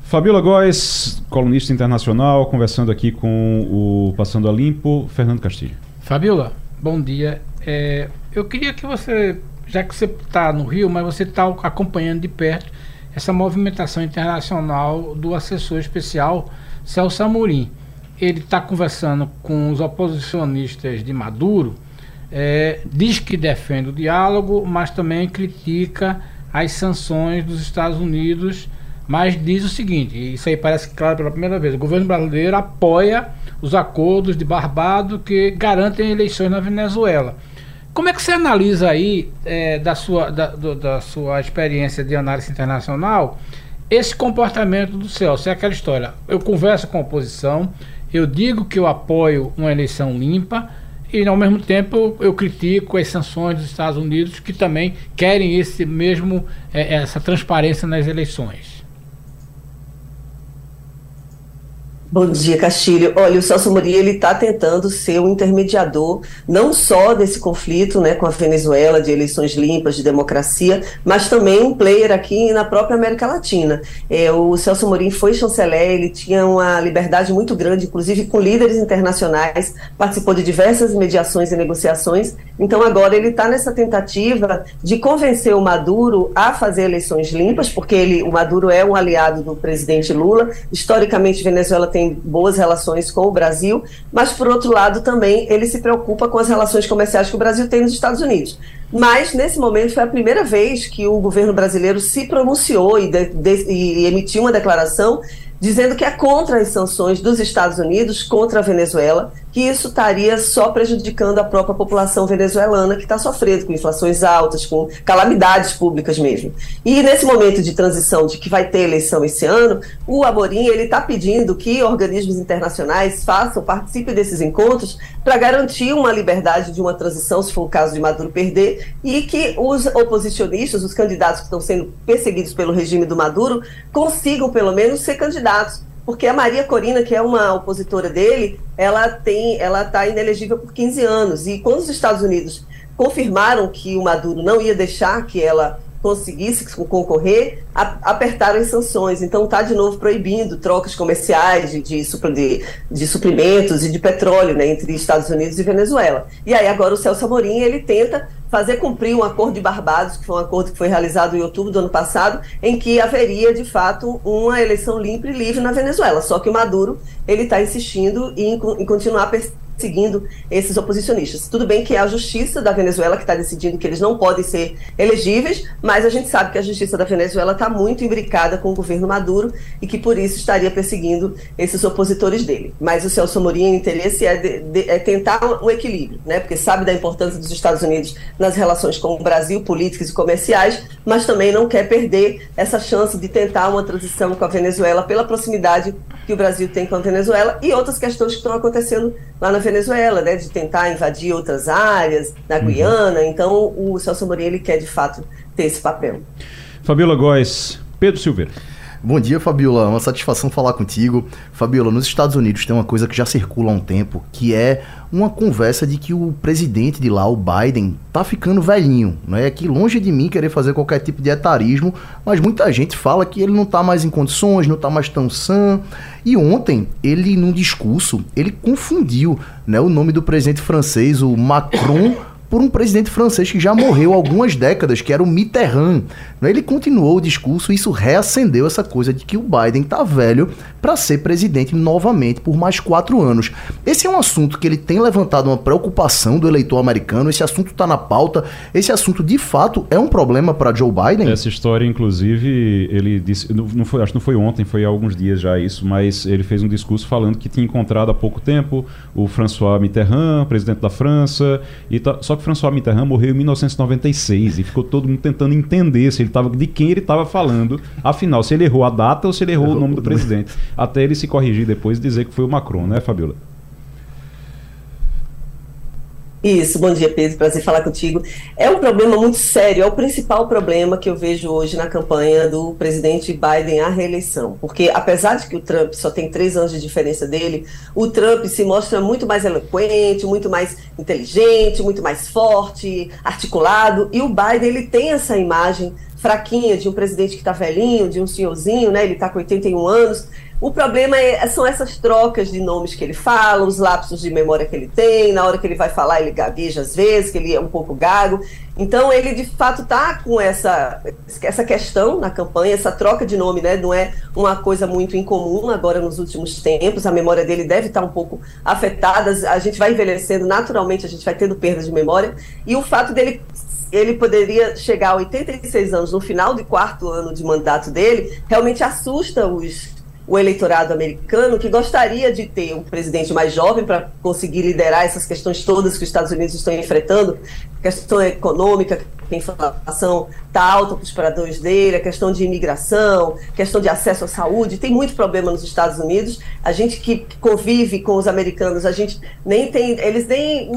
Fabiola Góes, colunista internacional, conversando aqui com o Passando a Limpo, Fernando Castilho. Fabiola, bom dia. É, eu queria que você, já que você está no Rio, mas você está acompanhando de perto essa movimentação internacional do assessor especial Celso Amorim. Ele está conversando com os oposicionistas de Maduro, é, diz que defende o diálogo, mas também critica as sanções dos Estados Unidos, mas diz o seguinte, isso aí parece claro pela primeira vez, o governo brasileiro apoia os acordos de Barbado que garantem eleições na Venezuela. Como é que você analisa aí, é, da, sua, da, do, da sua experiência de análise internacional, esse comportamento do Celso? É aquela história, eu converso com a oposição, eu digo que eu apoio uma eleição limpa, e ao mesmo tempo eu critico as sanções dos Estados Unidos que também querem esse mesmo é, essa transparência nas eleições. Bom dia, Castilho. Olha, o Celso Amorim ele está tentando ser um intermediador não só desse conflito, né, com a Venezuela de eleições limpas, de democracia, mas também um player aqui na própria América Latina. É, o Celso Amorim foi chanceler, ele tinha uma liberdade muito grande, inclusive com líderes internacionais, participou de diversas mediações e negociações. Então agora ele está nessa tentativa de convencer o Maduro a fazer eleições limpas, porque ele, o Maduro é um aliado do presidente Lula. Historicamente, Venezuela tem tem boas relações com o Brasil, mas por outro lado também ele se preocupa com as relações comerciais que o Brasil tem nos Estados Unidos. Mas nesse momento foi a primeira vez que o governo brasileiro se pronunciou e, de, de, e emitiu uma declaração dizendo que é contra as sanções dos Estados Unidos contra a Venezuela, que isso estaria só prejudicando a própria população venezuelana que está sofrendo com inflações altas, com calamidades públicas mesmo. E nesse momento de transição de que vai ter eleição esse ano, o Amorim ele está pedindo que organismos internacionais façam, participem desses encontros para garantir uma liberdade de uma transição, se for o caso de Maduro perder, e que os oposicionistas, os candidatos que estão sendo perseguidos pelo regime do Maduro, consigam pelo menos ser candidatos porque a Maria Corina, que é uma opositora dele, ela tem, ela está inelegível por 15 anos. E quando os Estados Unidos confirmaram que o Maduro não ia deixar que ela conseguisse concorrer, apertaram as sanções. Então está de novo proibindo trocas comerciais de, de, de, de, suprimentos e de petróleo né, entre Estados Unidos e Venezuela. E aí agora o Celso Amorim ele tenta fazer cumprir um acordo de Barbados, que foi um acordo que foi realizado em outubro do ano passado, em que haveria, de fato, uma eleição limpa e livre na Venezuela. Só que o Maduro ele está insistindo em, em continuar seguindo esses oposicionistas. Tudo bem que é a justiça da Venezuela que está decidindo que eles não podem ser elegíveis, mas a gente sabe que a justiça da Venezuela está muito imbricada com o governo Maduro e que por isso estaria perseguindo esses opositores dele. Mas o Celso Amorim, o interesse é, de, de, é tentar um equilíbrio, né? porque sabe da importância dos Estados Unidos nas relações com o Brasil, políticas e comerciais, mas também não quer perder essa chance de tentar uma transição com a Venezuela pela proximidade que o Brasil tem com a Venezuela e outras questões que estão acontecendo lá na Venezuela, né, de tentar invadir outras áreas, na uhum. Guiana. Então, o Celso Amorim, ele quer, de fato, ter esse papel. Fabiola Góes, Pedro Silveira. Bom dia, Fabiola. Uma satisfação falar contigo. Fabiola, nos Estados Unidos tem uma coisa que já circula há um tempo, que é uma conversa de que o presidente de lá, o Biden, tá ficando velhinho, né? Que longe de mim querer fazer qualquer tipo de etarismo, mas muita gente fala que ele não tá mais em condições, não tá mais tão sã. E ontem, ele num discurso, ele confundiu, né, o nome do presidente francês, o Macron, (laughs) por um presidente francês que já morreu há algumas décadas, que era o Mitterrand. Ele continuou o discurso e isso reacendeu essa coisa de que o Biden está velho para ser presidente novamente por mais quatro anos. Esse é um assunto que ele tem levantado uma preocupação do eleitor americano, esse assunto está na pauta, esse assunto de fato é um problema para Joe Biden? Essa história, inclusive, ele disse, não foi, acho que não foi ontem, foi há alguns dias já isso, mas ele fez um discurso falando que tinha encontrado há pouco tempo o François Mitterrand, presidente da França, e tá, só que François Mitterrand morreu em 1996 e ficou todo mundo tentando entender se ele tava, de quem ele estava falando, afinal, se ele errou a data ou se ele errou o nome do presidente. Até ele se corrigir depois e dizer que foi o Macron, né, Fabiola? Isso, bom dia, Pedro. Prazer falar contigo. É um problema muito sério, é o principal problema que eu vejo hoje na campanha do presidente Biden à reeleição. Porque, apesar de que o Trump só tem três anos de diferença dele, o Trump se mostra muito mais eloquente, muito mais inteligente, muito mais forte, articulado, e o Biden ele tem essa imagem fraquinha de um presidente que está velhinho, de um senhorzinho, né? Ele está com 81 anos. O problema é, são essas trocas de nomes que ele fala, os lapsos de memória que ele tem, na hora que ele vai falar ele gagueja às vezes, que ele é um pouco gago. Então ele de fato está com essa, essa questão na campanha, essa troca de nome, né? Não é uma coisa muito incomum agora nos últimos tempos. A memória dele deve estar tá um pouco afetada. A gente vai envelhecendo, naturalmente a gente vai tendo perda de memória. E o fato dele ele poderia chegar a 86 anos no final do quarto ano de mandato dele, realmente assusta os o eleitorado americano que gostaria de ter um presidente mais jovem para conseguir liderar essas questões todas que os Estados Unidos estão enfrentando, questão econômica, a inflação está alta para os paradores dele, a questão de imigração, questão de acesso à saúde, tem muito problema nos Estados Unidos. A gente que convive com os americanos, a gente nem tem, eles nem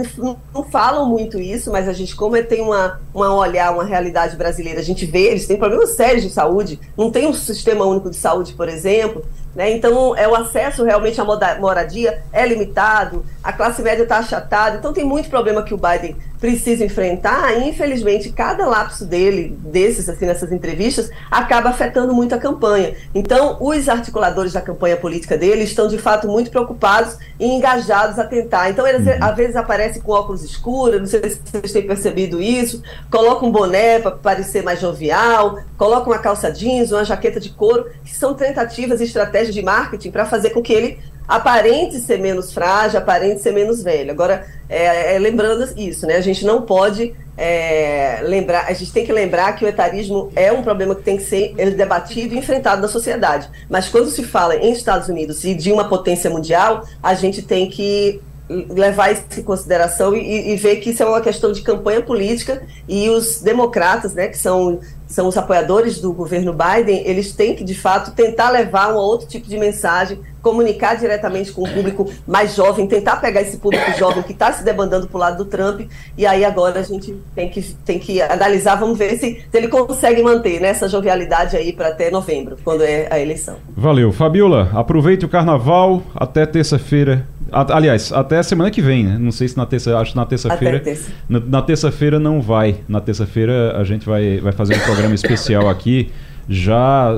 não falam muito isso, mas a gente, como é, tem uma, uma olhar, uma realidade brasileira, a gente vê, eles têm problemas sérios de saúde, não tem um sistema único de saúde, por exemplo. Né? Então, é o acesso realmente à moradia é limitado, a classe média está achatada, então tem muito problema que o Biden precisa enfrentar, e infelizmente cada lapso dele, desses assim nessas entrevistas, acaba afetando muito a campanha. Então, os articuladores da campanha política dele estão de fato muito preocupados e engajados a tentar. Então, eles uhum. às vezes aparecem com óculos escuros, não sei se vocês têm percebido isso, colocam um boné para parecer mais jovial, colocam uma calça jeans, uma jaqueta de couro, que são tentativas e estratégias de marketing para fazer com que ele aparente ser menos frágil, aparente ser menos velho. Agora, é, é, lembrando isso, né? A gente não pode é, lembrar, a gente tem que lembrar que o etarismo é um problema que tem que ser debatido e enfrentado na sociedade. Mas quando se fala em Estados Unidos e de uma potência mundial, a gente tem que levar isso em consideração e, e, ver que isso é uma questão de campanha política e os democratas, né, que são, são os apoiadores do governo Biden, eles têm que, de fato, tentar levar um outro tipo de mensagem comunicar diretamente com o público mais jovem, tentar pegar esse público jovem que está se debandando para o lado do Trump, e aí agora a gente tem que, tem que analisar, vamos ver se, se ele consegue manter né, essa jovialidade aí para até novembro, quando é a eleição. Valeu. Fabiola, aproveite o carnaval até terça-feira. Aliás, até semana que vem, né? Não sei se na terça, acho que na terça-feira. Terça. Na, na terça-feira não vai. Na terça-feira a gente vai, vai fazer um programa especial aqui já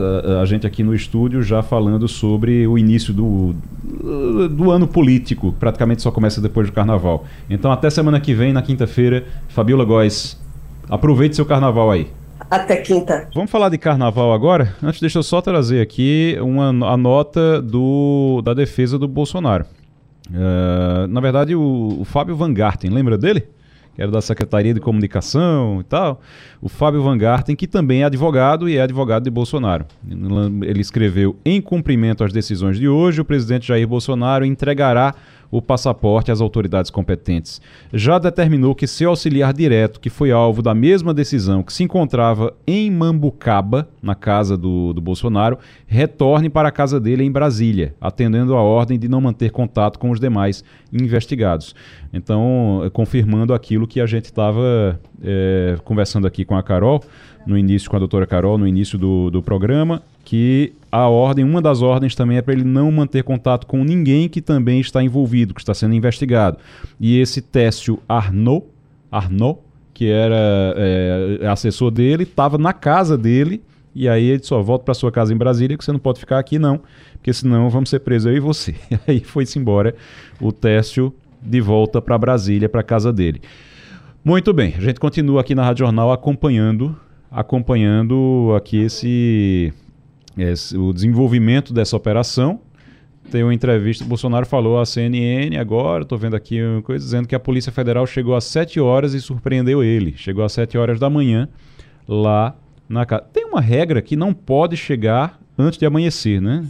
a gente aqui no estúdio já falando sobre o início do, do ano político, praticamente só começa depois do carnaval. Então até semana que vem, na quinta-feira, Fabiola Góes, aproveite seu carnaval aí. Até quinta. Vamos falar de carnaval agora? Antes, deixa eu só trazer aqui uma, a nota do, da defesa do Bolsonaro. Uh, na verdade, o, o Fábio Van Garten, lembra dele? que era da Secretaria de Comunicação e tal, o Fábio Van Garten, que também é advogado e é advogado de Bolsonaro. Ele escreveu: em cumprimento às decisões de hoje, o presidente Jair Bolsonaro entregará o passaporte às autoridades competentes. Já determinou que seu auxiliar direto, que foi alvo da mesma decisão, que se encontrava em Mambucaba, na casa do, do Bolsonaro, retorne para a casa dele em Brasília, atendendo a ordem de não manter contato com os demais investigados. Então, confirmando aquilo que a gente estava é, conversando aqui com a Carol, no início, com a doutora Carol, no início do, do programa, que a ordem, uma das ordens também é para ele não manter contato com ninguém que também está envolvido, que está sendo investigado. E esse Técio Arnaud, Arnaud que era é, assessor dele, estava na casa dele, e aí ele só volta para sua casa em Brasília, que você não pode ficar aqui não, porque senão vamos ser presos eu e você. (laughs) E aí foi-se embora o Técio de volta para Brasília, para casa dele. Muito bem, a gente continua aqui na Rádio Jornal acompanhando acompanhando aqui esse esse, o desenvolvimento dessa operação. Tem uma entrevista, o Bolsonaro falou à CNN agora, estou vendo aqui uma coisa dizendo que a Polícia Federal chegou às 7 horas e surpreendeu ele. Chegou às 7 horas da manhã lá na casa. Tem uma regra que não pode chegar antes de amanhecer, né?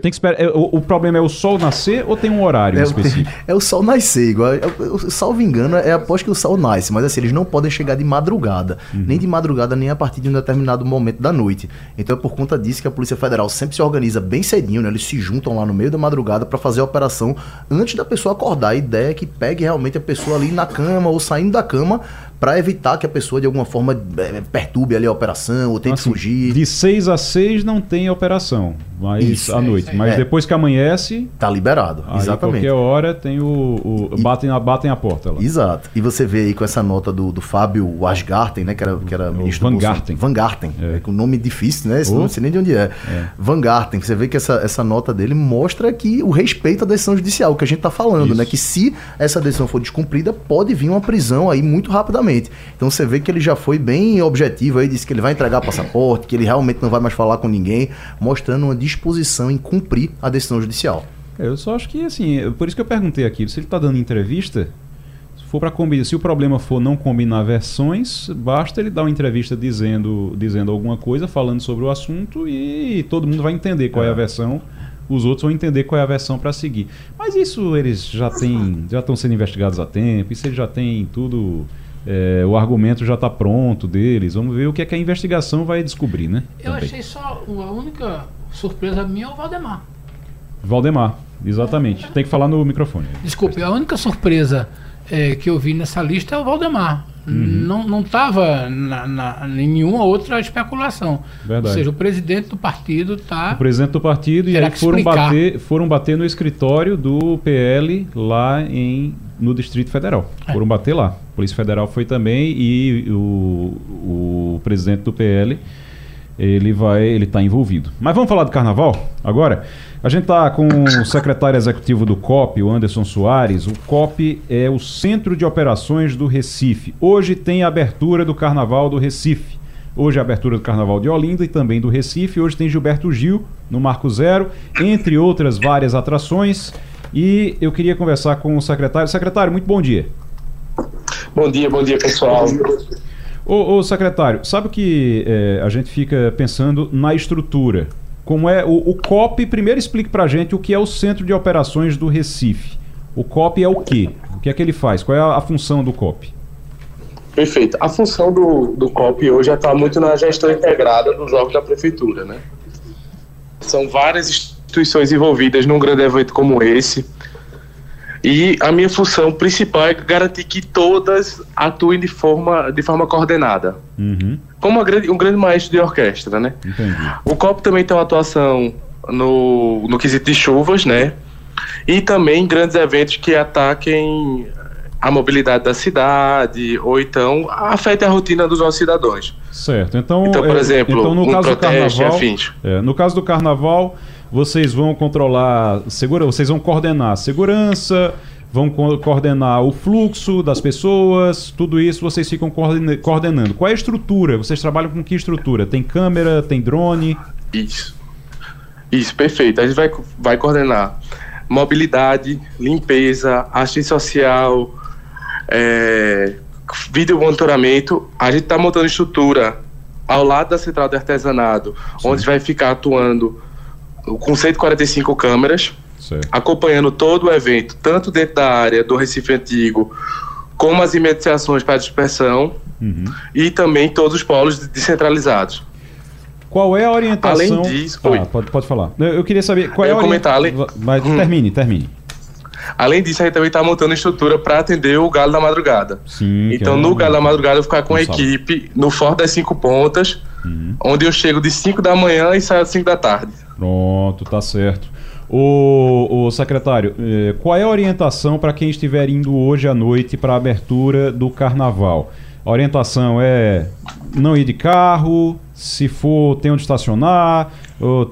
Tem que esperar. É, o, o, problema é o sol nascer ou tem um horário é, específico? (laughs) É o sol nascer, igual. Eu, salvo engano, é após que o sol nasce, mas assim, eles não podem chegar de madrugada. Uhum. Nem de madrugada, nem a partir de um determinado momento da noite. Então é por conta disso que a Polícia Federal sempre se organiza bem cedinho, né? Eles se juntam lá no meio da madrugada para fazer a operação antes da pessoa acordar. A ideia é que pegue realmente a pessoa ali na cama ou saindo da cama para evitar que a pessoa de alguma forma é, perturbe ali a operação ou tente assim, fugir. De 6 a 6 não tem operação, mas isso, à noite. mas é. depois que amanhece. Tá liberado, aí exatamente. qualquer hora tem o. o batem, a, batem a porta lá. Exato. E você vê aí com essa nota do, do Fábio Wasgarten, né? Que era, que era ministro Van Garten. Van Garten. É. é. com nome difícil, né? Esse oh. não sei nem de onde é. é. Van Garten. Você vê que essa, essa nota dele mostra que o respeito à decisão judicial, que a gente tá falando, né? isso. né? Que se essa decisão for descumprida, pode vir uma prisão aí muito rapidamente. Então você vê que ele já foi bem objetivo aí, disse que ele vai entregar passaporte, que ele realmente não vai mais falar com ninguém, mostrando uma disposição em cumprir a decisão judicial. Eu só acho que, assim, por isso que eu perguntei aqui, se ele está dando entrevista, se for para combinar, se o problema for não combinar versões, basta ele dar uma entrevista dizendo, dizendo alguma coisa, falando sobre o assunto e todo mundo vai entender qual é, é a versão os outros vão entender qual é a versão para seguir. Mas isso eles já têm, já estão sendo investigados há tempo, isso eles já têm tudo é, o argumento já está pronto deles. Vamos ver o que é que a investigação vai descobrir, né? Eu Também. achei só a única surpresa minha é o Valdemar. Valdemar, exatamente. Tem que falar no microfone. Desculpe, a única surpresa é, que eu vi nessa lista é o Valdemar. Uhum. Não estava na, na, em nenhuma outra especulação. Verdade. Ou seja, o presidente do partido está. O presidente do partido e aí foram bater, foram bater no escritório do PL lá em, no Distrito Federal. É. Foram bater lá. A Polícia Federal foi também e o, o presidente do PL ele vai, ele está envolvido. Mas vamos falar do carnaval agora. A gente está com o secretário executivo do COP, o Anderson Soares. O COP é o Centro de Operações do Recife. Hoje tem a abertura do Carnaval do Recife. Hoje é a abertura do Carnaval de Olinda e também do Recife. Hoje tem Gilberto Gil no Marco Zero, entre outras várias atrações. E eu queria conversar com o secretário. Secretário, muito bom dia. Bom dia, bom dia, pessoal. Ô, ô secretário, sabe que é, a gente fica pensando na estrutura como é o, o COP, primeiro explique para a gente o que é o Centro de Operações do Recife. O COP é o quê? O que é que ele faz? Qual é a, a função do COP? Perfeito. A função do, do COP hoje está muito na gestão integrada dos órgãos da prefeitura, né? São várias instituições envolvidas num grande evento como esse e a minha função principal é garantir que todas atuem de forma, de forma coordenada. Uhum. Como grande, um grande maestro de orquestra, né? Entendi. O COP também tem uma atuação no, no quesito de chuvas, né? E também grandes eventos que ataquem a mobilidade da cidade ou então afetem a rotina dos nossos cidadãos. Certo. Então, então por é, exemplo, então, no um caso proteste, do carnaval, é, no caso do carnaval, vocês vão controlar, segura, vocês vão coordenar segurança, vão co coordenar o fluxo das pessoas, tudo isso vocês ficam coordenando. Qual é a estrutura? Vocês trabalham com que estrutura? Tem câmera, tem drone? Isso. Isso, perfeito. A gente vai, vai coordenar mobilidade, limpeza, assistência social, é, vídeo monitoramento. A gente está montando estrutura ao lado da central de artesanato, Sim. onde vai ficar atuando com 145 câmeras, certo. acompanhando todo o evento, tanto dentro da área do Recife Antigo, como as imediações para dispersão uhum. e também todos os polos descentralizados. Qual é a orientação? Além disso, ah, pode, pode falar. Eu queria saber qual é a orientação. Mas hum. termine, termine. Além disso, a gente também está montando estrutura para atender o Galo da Madrugada. Sim, então, é no Galo da Madrugada, eu vou ficar com a equipe no Forte das Cinco Pontas, uhum. onde eu chego de 5 da manhã e saio às 5 da tarde. Pronto, tá certo. O, o secretário, eh, qual é a orientação para quem estiver indo hoje à noite para a abertura do carnaval? A orientação é não ir de carro, se for, tem onde estacionar,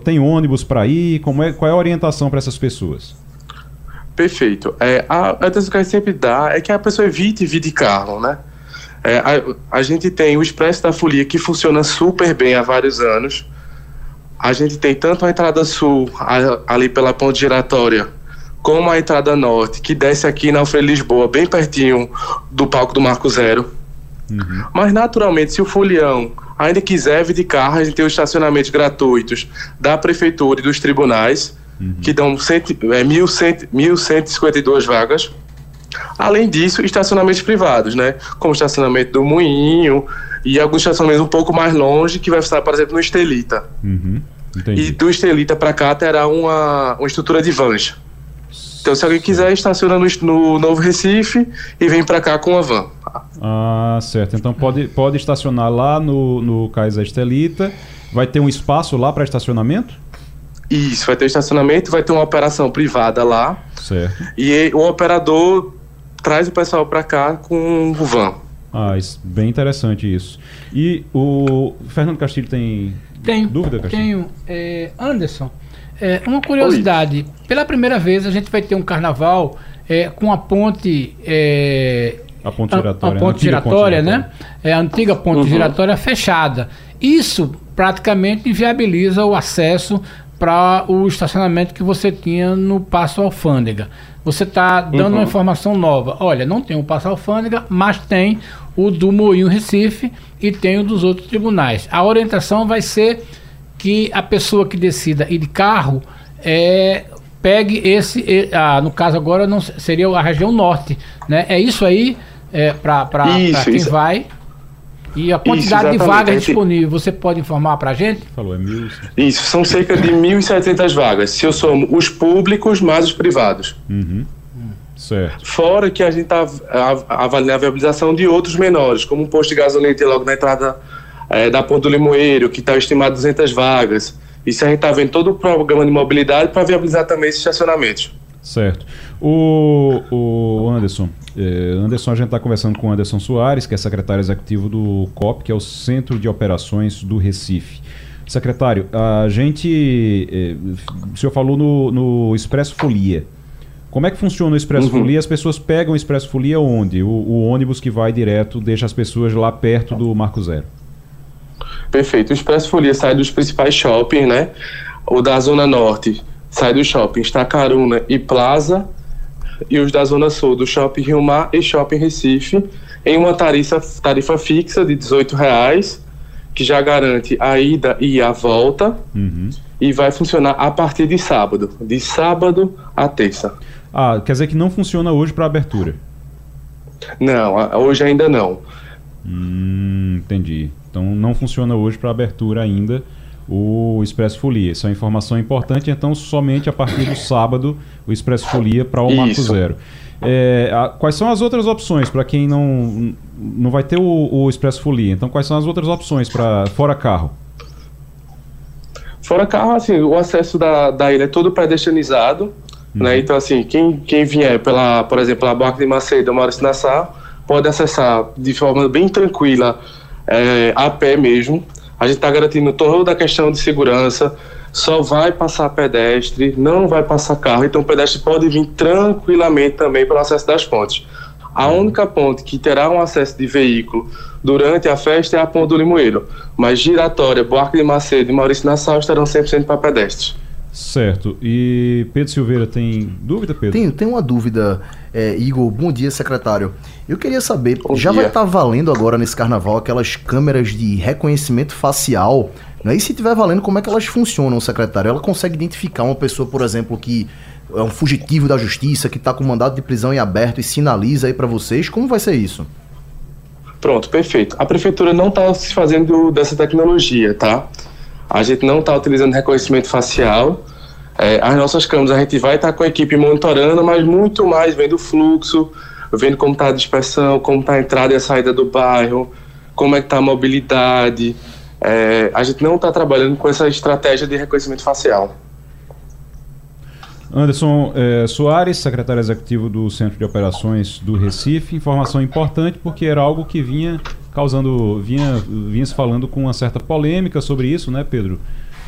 tem ônibus para ir, como é, qual é a orientação para essas pessoas? Perfeito. É, a orientação que a gente sempre dá é que a pessoa evite vir de carro, né? É, a, a gente tem o Expresso da Folia que funciona super bem há vários anos a gente tem tanto a entrada sul, a, ali pela ponte giratória, como a entrada norte, que desce aqui na Alfredo Lisboa, bem pertinho do palco do Marco Zero. Uhum. Mas, naturalmente, se o folião ainda quiser vir de carro, a gente tem os estacionamentos gratuitos da prefeitura e dos tribunais, uhum. que dão cento, é, 1.152 vagas. Além disso, estacionamentos privados, né? Como o estacionamento do Moinho e alguns estacionamentos um pouco mais longe, que vai estar, por exemplo, no Estelita. Uhum. E do Estelita para cá terá uma, uma estrutura de vans. Então, se alguém quiser, estaciona no, no Novo Recife e vem para cá com a van. Ah, certo. Então pode, pode estacionar lá no, no Cais Estelita. Vai ter um espaço lá para estacionamento? Isso, vai ter estacionamento, vai ter uma operação privada lá. Certo. E o operador traz o pessoal para cá com o van. Ah, isso, bem interessante isso. E o Fernando Castilho tem tenho, dúvida, Castilho? Tenho. É, Anderson, é, uma curiosidade. Oi. Pela primeira vez a gente vai ter um carnaval é, com a ponte... É, a ponte giratória, a, a ponte giratória, ponte né? É a antiga ponte uhum. giratória fechada. Isso praticamente inviabiliza o acesso para o estacionamento que você tinha no Passo Alfândega. Você está dando uhum. uma informação nova. Olha, não tem o Passo Alfândega, mas tem o do Moinho Recife e tem o dos outros tribunais. A orientação vai ser que a pessoa que decida ir de carro é, pegue esse, ah, no caso agora não seria a região norte, né? É isso aí é, para quem isso. vai. E a quantidade Isso, de vagas disponíveis, você pode informar para a gente? Falou, é mil. Isso, são cerca de 1.700 vagas, se eu somo os públicos mais os privados. Uhum. Certo. Fora que a gente está avaliando a viabilização de outros menores, como um posto de gasolina logo na entrada é, da Ponta do Limoeiro, que está estimado 200 vagas. Isso a gente está vendo todo o programa de mobilidade para viabilizar também esses estacionamentos. Certo. O, o Anderson, é, Anderson, a gente está conversando com o Anderson Soares, que é secretário executivo do COP, que é o Centro de Operações do Recife. Secretário, a gente. É, o senhor falou no, no Expresso Folia. Como é que funciona o Expresso uhum. Folia? As pessoas pegam o Expresso Folia onde? O, o, ônibus que vai direto deixa as pessoas lá perto do Marco Zero. Perfeito. O Expresso Folia sai dos principais shoppings, né? O da Zona Norte sai do shopping Estacaruna e Plaza e os da Zona Sul do Shopping Rio Mar e Shopping Recife em uma tarifa, tarifa fixa de R$ reais que já garante a ida e a volta uhum. e vai funcionar a partir de sábado, de sábado a terça. Ah, quer dizer que não funciona hoje para abertura? Não, hoje ainda não. Hum, entendi. Então não funciona hoje para abertura ainda o Expresso Folia. Isso é uma informação importante, então somente a partir do sábado o Expresso Folia para o Marco Zero. É, a, quais são as outras opções para quem não, não vai ter o, o Expresso Folia? Então quais são as outras opções para fora carro? Fora carro, assim, o acesso da, da ilha é todo predestinizado, uhum. né? Então, assim, quem, quem vier pela, por exemplo, pela Barca de Macedo, Maurício Nassau, pode acessar de forma bem tranquila, é, a pé mesmo, a gente está garantindo toda a questão de segurança, só vai passar pedestre, não vai passar carro, então o pedestre pode vir tranquilamente também pelo acesso das pontes. A única ponte que terá um acesso de veículo durante a festa é a ponte do Limoeiro, mas Giratória, Buarque de Macedo e Maurício Nassau estarão 100% para pedestres. Certo. E Pedro Silveira tem dúvida, Pedro? Tenho, tenho uma dúvida, é, Igor. Bom dia, secretário. Eu queria saber, Bom já dia. vai estar tá valendo agora nesse carnaval aquelas câmeras de reconhecimento facial? Né? E se estiver valendo, como é que elas funcionam, secretário? Ela consegue identificar uma pessoa, por exemplo, que é um fugitivo da justiça, que está com mandado de prisão em aberto e sinaliza aí para vocês? Como vai ser isso? Pronto, perfeito. A prefeitura não está se fazendo dessa tecnologia, tá? A gente não está utilizando reconhecimento facial. É, as nossas câmeras a gente vai estar tá com a equipe monitorando, mas muito mais vendo o fluxo, vendo como está a dispersão, como está a entrada e a saída do bairro, como é que está a mobilidade. É, a gente não está trabalhando com essa estratégia de reconhecimento facial. Anderson é, Soares, secretário executivo do Centro de Operações do Recife, informação importante porque era algo que vinha causando, vinha, vinha se falando com uma certa polêmica sobre isso, né, Pedro?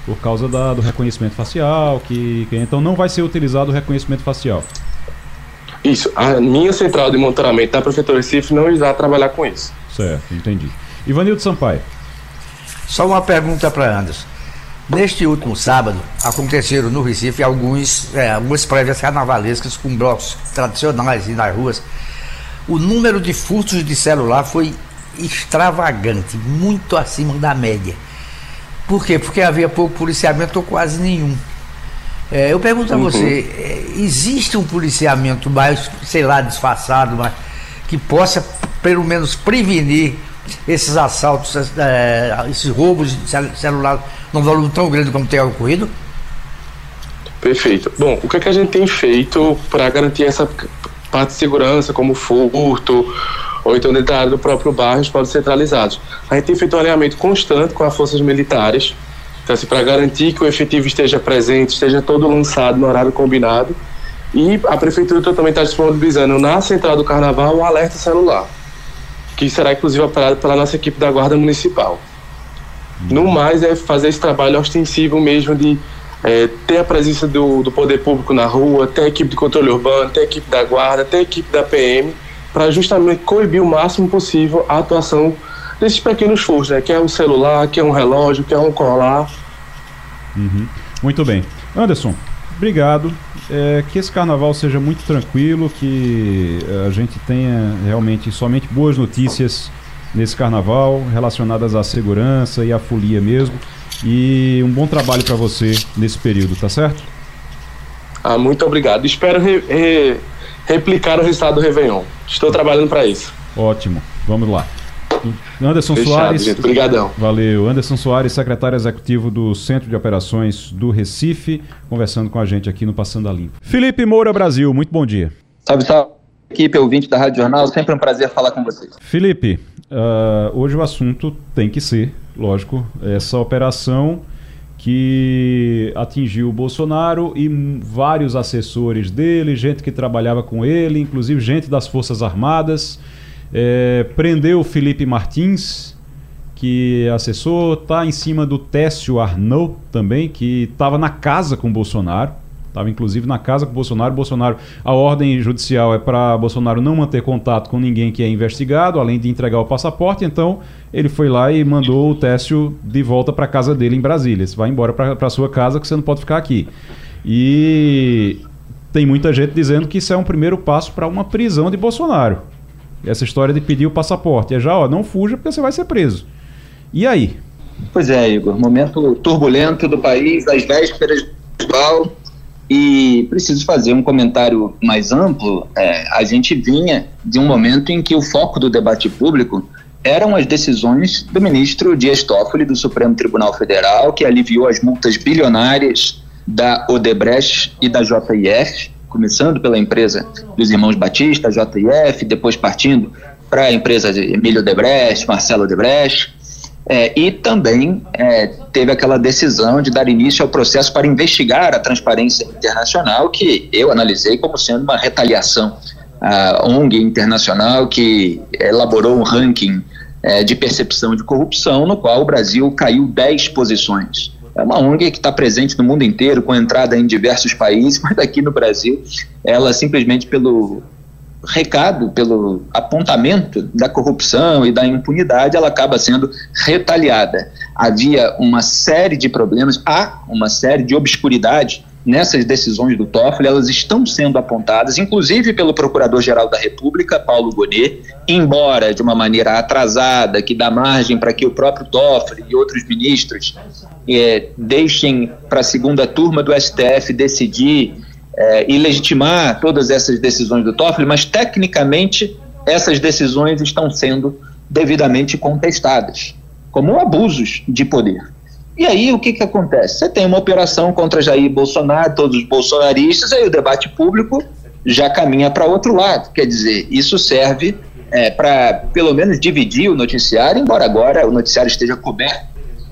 Por causa da, do reconhecimento facial, que, que então não vai ser utilizado o reconhecimento facial. Isso. A minha central de monitoramento da Prefeitura Recife não irá trabalhar com isso. Certo, entendi. Ivanildo Sampaio. Só uma pergunta para Anderson. Neste último sábado, aconteceram no Recife alguns, é, algumas prévias carnavalescas com blocos tradicionais e nas ruas. O número de furtos de celular foi extravagante, muito acima da média. Por quê? Porque havia pouco policiamento ou quase nenhum. É, eu pergunto uhum. a você, é, existe um policiamento mais, sei lá, disfarçado, mas que possa pelo menos prevenir esses assaltos, é, esses roubos de celular num volume tão grande como tem ocorrido? Perfeito. Bom, o que, é que a gente tem feito para garantir essa parte de segurança, como furto, ou então dentro da área do próprio bairro, os postos centralizados? A gente tem feito um alinhamento constante com as forças militares, então, assim, para garantir que o efetivo esteja presente, esteja todo lançado no horário combinado. E a prefeitura também está disponibilizando na central do carnaval um alerta celular, que será inclusive operado pela nossa equipe da Guarda Municipal. No mais, é fazer esse trabalho ostensivo mesmo de é, ter a presença do, do poder público na rua, ter a equipe de controle urbano, ter a equipe da guarda, ter a equipe da PM, para justamente coibir o máximo possível a atuação desses pequenos furtos, né? Que é um celular, que é um relógio, que é um colar. Uhum. Muito bem. Anderson, obrigado. É, que esse carnaval seja muito tranquilo, que é, a gente tenha realmente somente boas notícias nesse carnaval relacionadas à segurança e à folia mesmo. E um bom trabalho para você nesse período, tá certo? Ah, muito obrigado. Espero re, re, replicar o resultado do Réveillon. Estou trabalhando para isso. Ótimo. Vamos lá. Anderson Fechado, Soares. Gente. Obrigadão. Valeu. Anderson Soares, secretário executivo do Centro de Operações do Recife, conversando com a gente aqui no Passando a Limpo. Felipe Moura Brasil, muito bom dia. Salve, salve. Equipe ouvinte da Rádio Jornal, sempre um prazer falar com vocês. Felipe, uh, hoje o assunto tem que ser, lógico, essa operação que atingiu o Bolsonaro e vários assessores dele, gente que trabalhava com ele, inclusive gente das Forças Armadas. É, prendeu o Felipe Martins, que é assessor, está em cima do Técio Arnaud também, que estava na casa com o Bolsonaro. Estava inclusive na casa com Bolsonaro. Bolsonaro, a ordem judicial é para Bolsonaro não manter contato com ninguém que é investigado, além de entregar o passaporte. Então ele foi lá e mandou o Técio de volta para casa dele em Brasília. Você vai embora para sua casa que você não pode ficar aqui. E tem muita gente dizendo que isso é um primeiro passo para uma prisão de Bolsonaro. Essa história de pedir o passaporte. É já, ó, não fuja porque você vai ser preso. E aí? Pois é, Igor. Momento turbulento do país, às vésperas do. E preciso fazer um comentário mais amplo. É, a gente vinha de um momento em que o foco do debate público eram as decisões do ministro Dias Toffoli do Supremo Tribunal Federal, que aliviou as multas bilionárias da Odebrecht e da JIF, começando pela empresa dos irmãos Batista, JF, depois partindo para a empresa de Emílio Debrecht, Marcelo Debrecht, é, e também é, teve aquela decisão de dar início ao processo para investigar a transparência internacional, que eu analisei como sendo uma retaliação. A ONG internacional que elaborou um ranking é, de percepção de corrupção, no qual o Brasil caiu 10 posições. É uma ONG que está presente no mundo inteiro, com entrada em diversos países, (laughs) mas aqui no Brasil, ela simplesmente pelo recado, pelo apontamento da corrupção e da impunidade, ela acaba sendo retaliada. Havia uma série de problemas, há uma série de obscuridade nessas decisões do Toffoli, elas estão sendo apontadas, inclusive pelo Procurador-Geral da República, Paulo Gonet, embora de uma maneira atrasada, que dá margem para que o próprio Toffoli e outros ministros é, deixem para a segunda turma do STF decidir é, legitimar todas essas decisões do Toffoli, mas tecnicamente essas decisões estão sendo devidamente contestadas, como abusos de poder. E aí o que, que acontece? Você tem uma operação contra Jair Bolsonaro, todos os bolsonaristas, aí o debate público já caminha para outro lado. Quer dizer, isso serve é, para pelo menos dividir o noticiário, embora agora o noticiário esteja coberto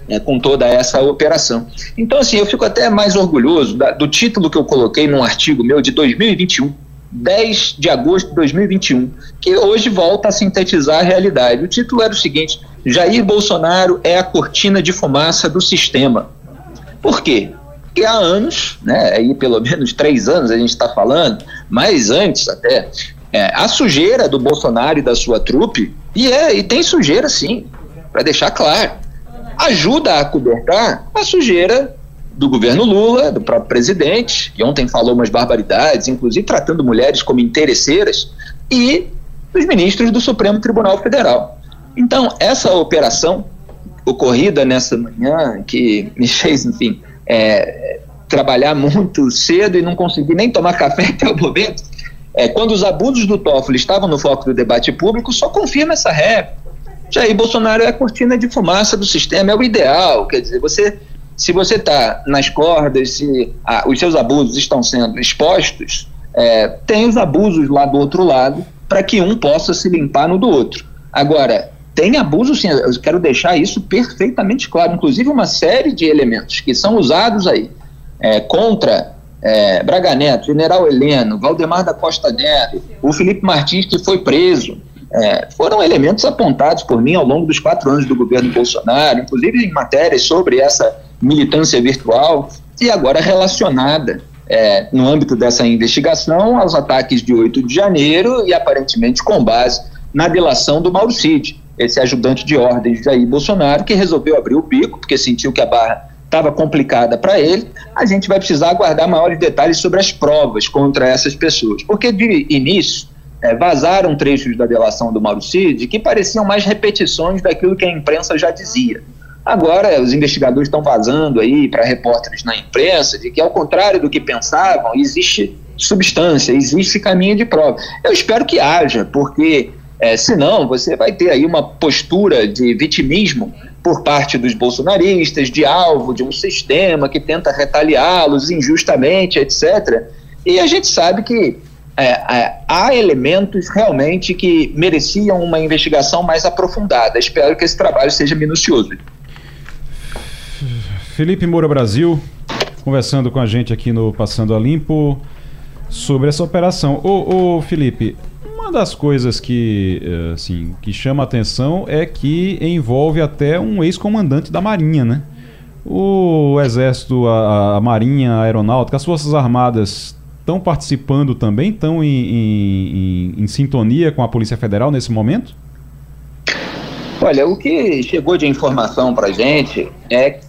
é, com toda essa operação. Então, assim, eu fico até mais orgulhoso da, do título que eu coloquei num artigo meu de 2021. 10 de agosto de 2021, que hoje volta a sintetizar a realidade. O título era o seguinte: Jair Bolsonaro é a cortina de fumaça do sistema. Por quê? Porque há anos, né, aí pelo menos três anos a gente está falando, mas antes até, é, a sujeira do Bolsonaro e da sua trupe, e, é, e tem sujeira sim, para deixar claro, ajuda a cobertar a sujeira do governo Lula, do próprio presidente, que ontem falou umas barbaridades, inclusive tratando mulheres como interesseiras, e dos ministros do Supremo Tribunal Federal. Então, essa operação ocorrida nessa manhã, que me (laughs) fez, enfim, é, trabalhar muito cedo e não conseguir nem tomar café (laughs) até o momento, é, quando os abusos do Toffoli estavam no foco do debate público, só confirma essa ré. Jair Bolsonaro é a cortina de fumaça do sistema, é o ideal. Quer dizer, você, se você está nas cordas, se ah, os seus abusos estão sendo expostos, é, tem os abusos lá do outro lado para que um possa se limpar no do outro. Agora, tem abuso sim, eu quero deixar isso perfeitamente claro, inclusive uma série de elementos que são usados aí é, contra é, Braga Neto, General Heleno, Valdemar da Costa Neto, o Felipe Martins que foi preso, é, foram elementos apontados por mim ao longo dos quatro anos do governo Bolsonaro, inclusive em matérias sobre essa militância virtual e agora relacionada é, no âmbito dessa investigação aos ataques de 8 de janeiro e aparentemente com base na delação do Mauro Cid, esse ajudante de ordem de Jair Bolsonaro, que resolveu abrir o bico porque sentiu que a barra estava complicada para ele. A gente vai precisar aguardar maiores detalhes sobre as provas contra essas pessoas, porque de início é, vazaram trechos da delação do Mauro Cid que pareciam mais repetições daquilo que a imprensa já dizia. Agora, os investigadores estão vazando aí para repórteres na imprensa de que, ao contrário do que pensavam, existe substância, existe caminho de prova. Eu espero que haja, porque é, senão você vai ter aí uma postura de vitimismo por parte dos bolsonaristas, de alvo de um sistema que tenta retaliá-los injustamente, etc. E a gente sabe que é, é, há elementos realmente que mereciam uma investigação mais aprofundada. Espero que esse trabalho seja minucioso. Felipe Moura Brasil, conversando com a gente aqui no Passando a Limpo sobre essa operação. Ô, ô Felipe, uma das coisas que, eh, assim, que chama atenção é que envolve até um ex-comandante da Marinha, né? O Exército, a, a Marinha, a Aeronáutica, as Forças Armadas estão participando também? Estão em, em, em, em sintonia com a Polícia Federal nesse momento? Olha, o que chegou de informação para gente é,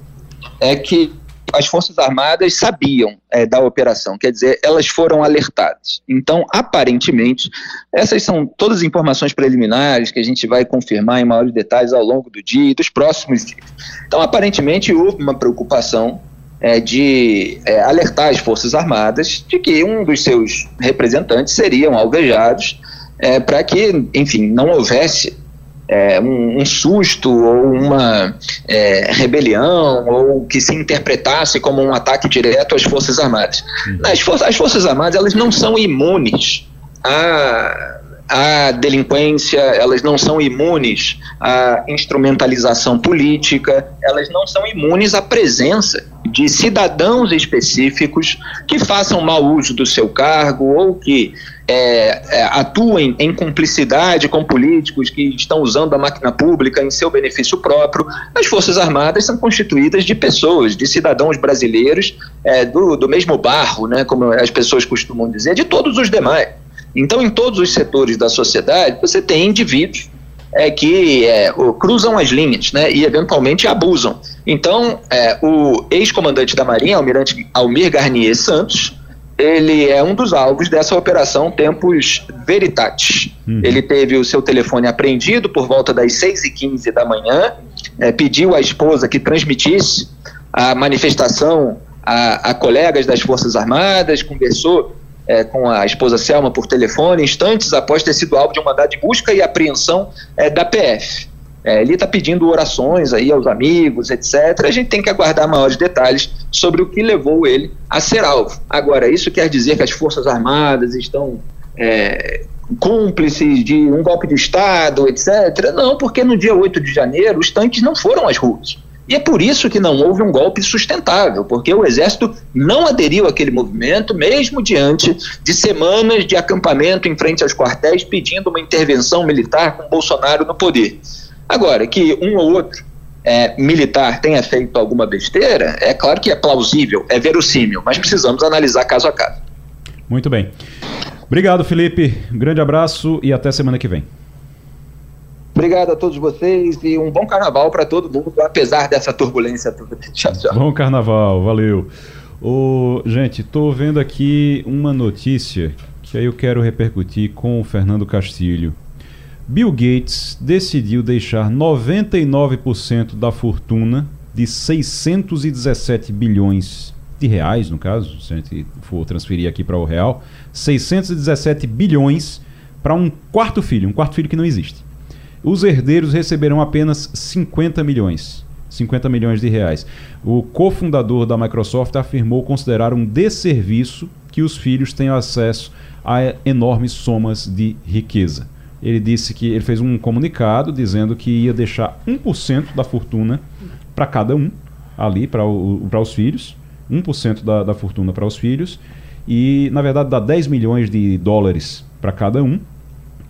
é que as Forças Armadas sabiam é, da operação, quer dizer, elas foram alertadas. Então, aparentemente, essas são todas as informações preliminares que a gente vai confirmar em maiores detalhes ao longo do dia e dos próximos dias. Então, aparentemente, houve uma preocupação é, de é, alertar as Forças Armadas de que um dos seus representantes seriam alvejados é, para que, enfim, não houvesse é, um, um, susto ou uma é, rebelião ou que se interpretasse como um ataque direto às Forças Armadas. Uhum. As, for as Forças Armadas elas não são imunes a à delinquência, elas não são imunes à instrumentalização política, elas não são imunes à presença de cidadãos específicos que façam mau uso do seu cargo ou que é, é, atuem em cumplicidade com políticos que estão usando a máquina pública em seu benefício próprio. As Forças Armadas são constituídas de pessoas, de cidadãos brasileiros é, do, do mesmo barro, né, como as pessoas costumam dizer, de todos os demais. Então, em todos os setores da sociedade, você tem indivíduos é, que é, cruzam as linhas né, e, eventualmente, abusam. Então, é, o ex-comandante da Marinha, Almirante Almir Garnier Santos, ele é um dos alvos dessa operação Tempos Veritatis. Uhum. Ele teve o seu telefone apreendido por volta das 6h15 da manhã, é, pediu à esposa que transmitisse a manifestação a, a colegas das Forças Armadas, conversou é, com a esposa Selma por telefone, instantes após ter sido alvo de um mandado de busca e apreensão é, da PF. É, ele está pedindo orações aí aos amigos, etc. A gente tem que aguardar maiores detalhes sobre o que levou ele a ser alvo. Agora, isso quer dizer que as Forças Armadas estão é, cúmplices de um golpe de Estado, etc. Não, porque no dia 8 de janeiro os tanques não foram às ruas. E é por isso que não houve um golpe sustentável, porque o Exército não aderiu àquele movimento, mesmo diante de semanas de acampamento em frente aos quartéis pedindo uma intervenção militar com Bolsonaro no poder. Agora, que um ou outro é, militar tenha feito alguma besteira, é claro que é plausível, é verossímil, mas precisamos analisar caso a caso. Muito bem. Obrigado, Felipe. Um grande abraço e até semana que vem. Obrigado a todos vocês e um bom carnaval para todo mundo, apesar dessa turbulência toda. (laughs) Tchau, tchau. Bom carnaval, valeu. Ô, gente, estou vendo aqui uma notícia que aí eu quero repercutir com o Fernando Castilho. Bill Gates decidiu deixar 99% da fortuna de 617 bilhões de reais, no caso, se a gente for transferir aqui para o real, 617 bilhões para um quarto filho, um quarto filho que não existe. Os herdeiros receberão apenas 50 milhões. 50 milhões de reais. O cofundador da Microsoft afirmou considerar um desserviço que os filhos tenham acesso a enormes somas de riqueza. Ele disse que ele fez um comunicado dizendo que ia deixar 1% da fortuna para cada um, ali, para os filhos, 1% da, da fortuna para os filhos, e na verdade dá 10 milhões de dólares para cada um,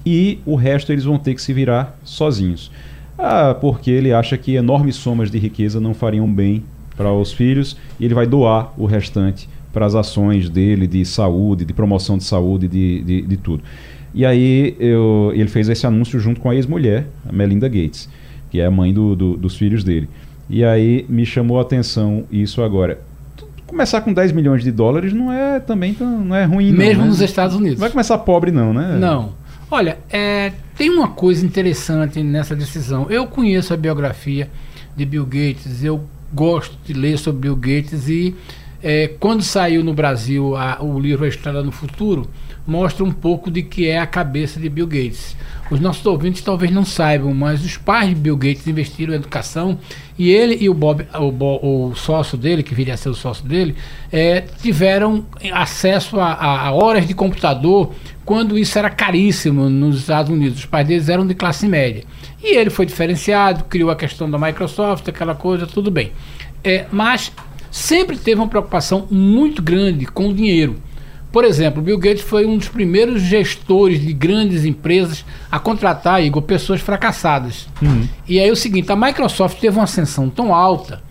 e o resto eles vão ter que se virar sozinhos. Ah, porque ele acha que enormes somas de riqueza não fariam bem para os filhos e ele vai doar o restante para as ações dele de saúde, de promoção de saúde, de, de, de tudo. E aí eu, ele fez esse anúncio junto com a ex-mulher, a Melinda Gates, que é a mãe do, do, dos filhos dele. E aí me chamou a atenção isso agora. Começar com 10 milhões de dólares não é também tão, não é ruim Mesmo não, nos Estados Unidos. Não vai começar pobre não, né? Não. Olha, é, tem uma coisa interessante nessa decisão. Eu conheço a biografia de Bill Gates, eu gosto de ler sobre Bill Gates e é, quando saiu no Brasil a, o livro A Estrada no Futuro, mostra um pouco de que é a cabeça de Bill Gates. Os nossos ouvintes talvez não saibam, mas os pais de Bill Gates investiram em educação e ele e o Bob, o, o sócio dele, que viria a ser o sócio dele, é, tiveram acesso a, a, horas de computador quando isso era caríssimo nos Estados Unidos. Os pais deles eram de classe média. E ele foi diferenciado, criou a questão da Microsoft, aquela coisa, tudo bem. É, mas sempre teve uma preocupação muito grande com o dinheiro. Por exemplo, Bill Gates foi um dos primeiros gestores de grandes empresas a contratar, Igor, pessoas fracassadas. Uhum. E aí é o seguinte, a Microsoft teve uma ascensão tão alta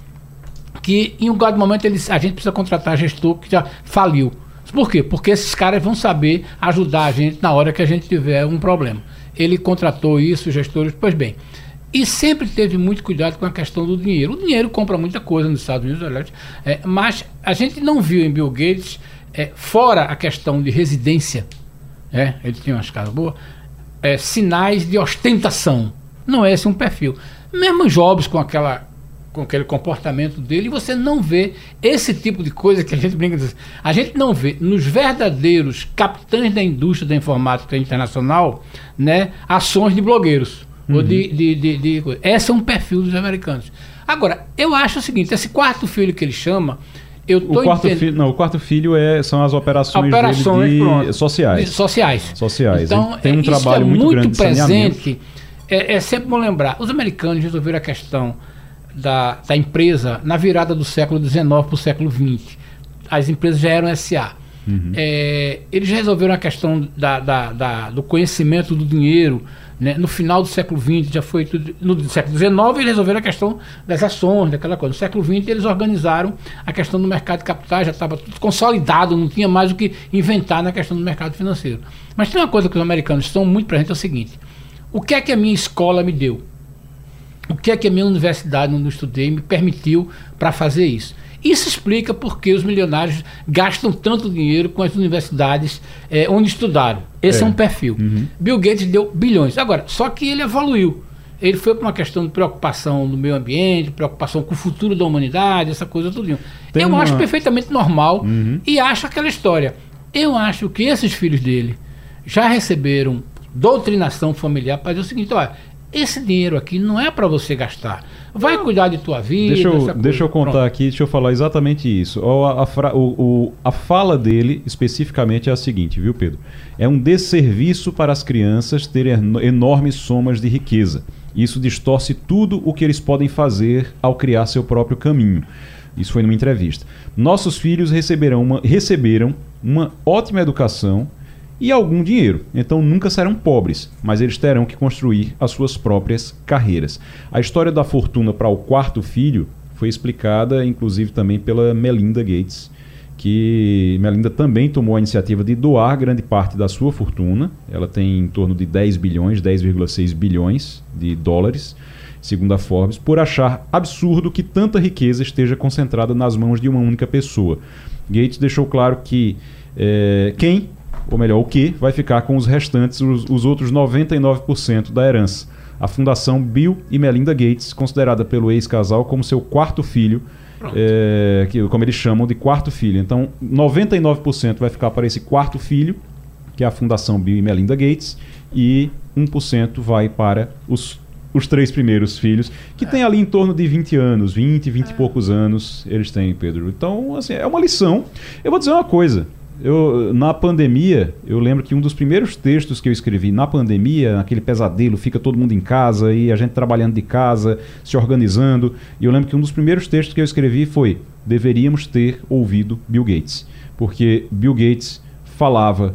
que em um dado momento eles, a gente precisa contratar gestor que já faliu. Por quê? Porque esses caras vão saber ajudar a gente na hora que a gente tiver um problema. Ele contratou isso, os gestores, pois bem. E sempre teve muito cuidado com a questão do dinheiro. O dinheiro compra muita coisa nos Estados Unidos, é, mas a gente não viu em Bill Gates é, fora a questão de residência, é, ele tinha umas casas boas, é, sinais de ostentação. Não é esse um perfil. Mesmo Jobs com aquela com aquele comportamento dele, você não vê esse tipo de coisa que a gente brinca. A gente não vê nos verdadeiros capitães da indústria da informática internacional, né, ações de blogueiros. Uhum. Ou de, de, de, de, Esse é um perfil dos americanos. Agora, eu acho o seguinte: esse quarto filho que ele chama, eu o quarto entend... filho, não, o quarto filho é, são as operações, operações de, sociais. De sociais. Sociais. Então, tem um trabalho é muito, muito grande presente. É, é, sempre bom lembrar. Os americanos resolveram a questão da, da empresa na virada do século XIX para o século XX. As empresas já eram SA. Uhum. É, eles resolveram a questão da, da, da, do conhecimento do dinheiro né? No final do século XX, já foi tudo, no século XIX, eles resolveram a questão das ações, daquela coisa. No século XX, eles organizaram a questão do mercado de capitais, já estava tudo consolidado, não tinha mais o que inventar na questão do mercado financeiro. Mas tem uma coisa que os americanos estão muito presentes: é o seguinte: o que é que a minha escola me deu? O que é que a minha universidade, onde eu estudei, me permitiu para fazer isso? Isso explica por que os milionários gastam tanto dinheiro com as universidades é, onde estudaram. Esse é, é um perfil. Uhum. Bill Gates deu bilhões. Agora, só que ele evoluiu. Ele foi para uma questão de preocupação no meio ambiente, preocupação com o futuro da humanidade, essa coisa tudo. Tem Eu uma... acho perfeitamente normal uhum. e acho aquela história. Eu acho que esses filhos dele já receberam doutrinação familiar para dizer o seguinte: olha, esse dinheiro aqui não é para você gastar. Vai não. cuidar de tua vida. Deixa eu, deixa eu contar Pronto. aqui, deixa eu falar exatamente isso. A, a, o, o, a fala dele especificamente é a seguinte, viu, Pedro? É um desserviço para as crianças terem enormes somas de riqueza. Isso distorce tudo o que eles podem fazer ao criar seu próprio caminho. Isso foi numa entrevista. Nossos filhos receberão uma, receberam uma ótima educação e algum dinheiro. Então nunca serão pobres, mas eles terão que construir as suas próprias carreiras. A história da fortuna para o quarto filho foi explicada, inclusive, também pela Melinda Gates, que Melinda também tomou a iniciativa de doar grande parte da sua fortuna. Ela tem em torno de 10 bilhões, 10,6 bilhões de dólares, segundo a Forbes, por achar absurdo que tanta riqueza esteja concentrada nas mãos de uma única pessoa. Gates deixou claro que é, quem ou melhor, o que vai ficar com os restantes, os, os outros 99% da herança. A Fundação Bill e Melinda Gates, considerada pelo ex-casal como seu quarto filho, é, que, como eles chamam de quarto filho. Então, 99% vai ficar para esse quarto filho, que é a Fundação Bill e Melinda Gates, e 1% vai para os, os três primeiros filhos, que é. tem ali em torno de 20 anos, 20, 20 é. e poucos anos eles têm, Pedro. Então, assim, é uma lição. Eu vou dizer uma coisa. Eu, na pandemia, eu lembro que um dos primeiros textos que eu escrevi na pandemia, aquele pesadelo, fica todo mundo em casa e a gente trabalhando de casa, se organizando. E eu lembro que um dos primeiros textos que eu escrevi foi: deveríamos ter ouvido Bill Gates. Porque Bill Gates falava,